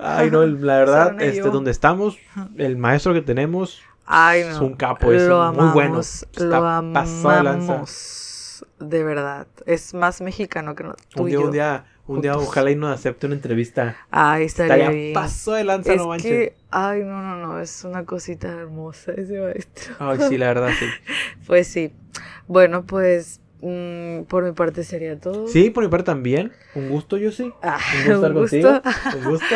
Ay, no, la verdad, este, donde estamos, el maestro que tenemos Ay, no. es un capo, es lo muy bueno. Está Lo de amamos. De verdad. Es más mexicano que no, tú Un y día, yo. un día, un día, ojalá y nos acepte una entrevista. Ay, estaría Estaría bien. paso de lanza, es no manches. que, ay, no, no, no, es una cosita hermosa ese maestro. Ay, sí, la verdad, sí. Pues sí. Bueno, pues mm, por mi parte sería todo. Sí, por mi parte también. Un gusto, yo sí. Ah, Un gusto estar un contigo. gusto. Un gusto.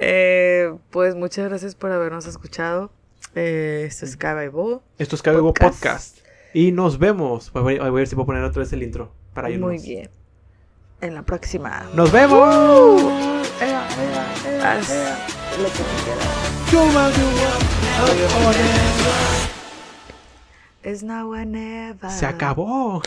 Eh, pues muchas gracias por habernos escuchado. Eh, esto es Caba y Bo. Esto es Cabego Podcast. Podcast. Y nos vemos. Voy a ver si puedo poner otra vez el intro. Para irnos. Muy bien. En la próxima. ¡Nos vemos! Haz lo que quieras. Never. Se acabó.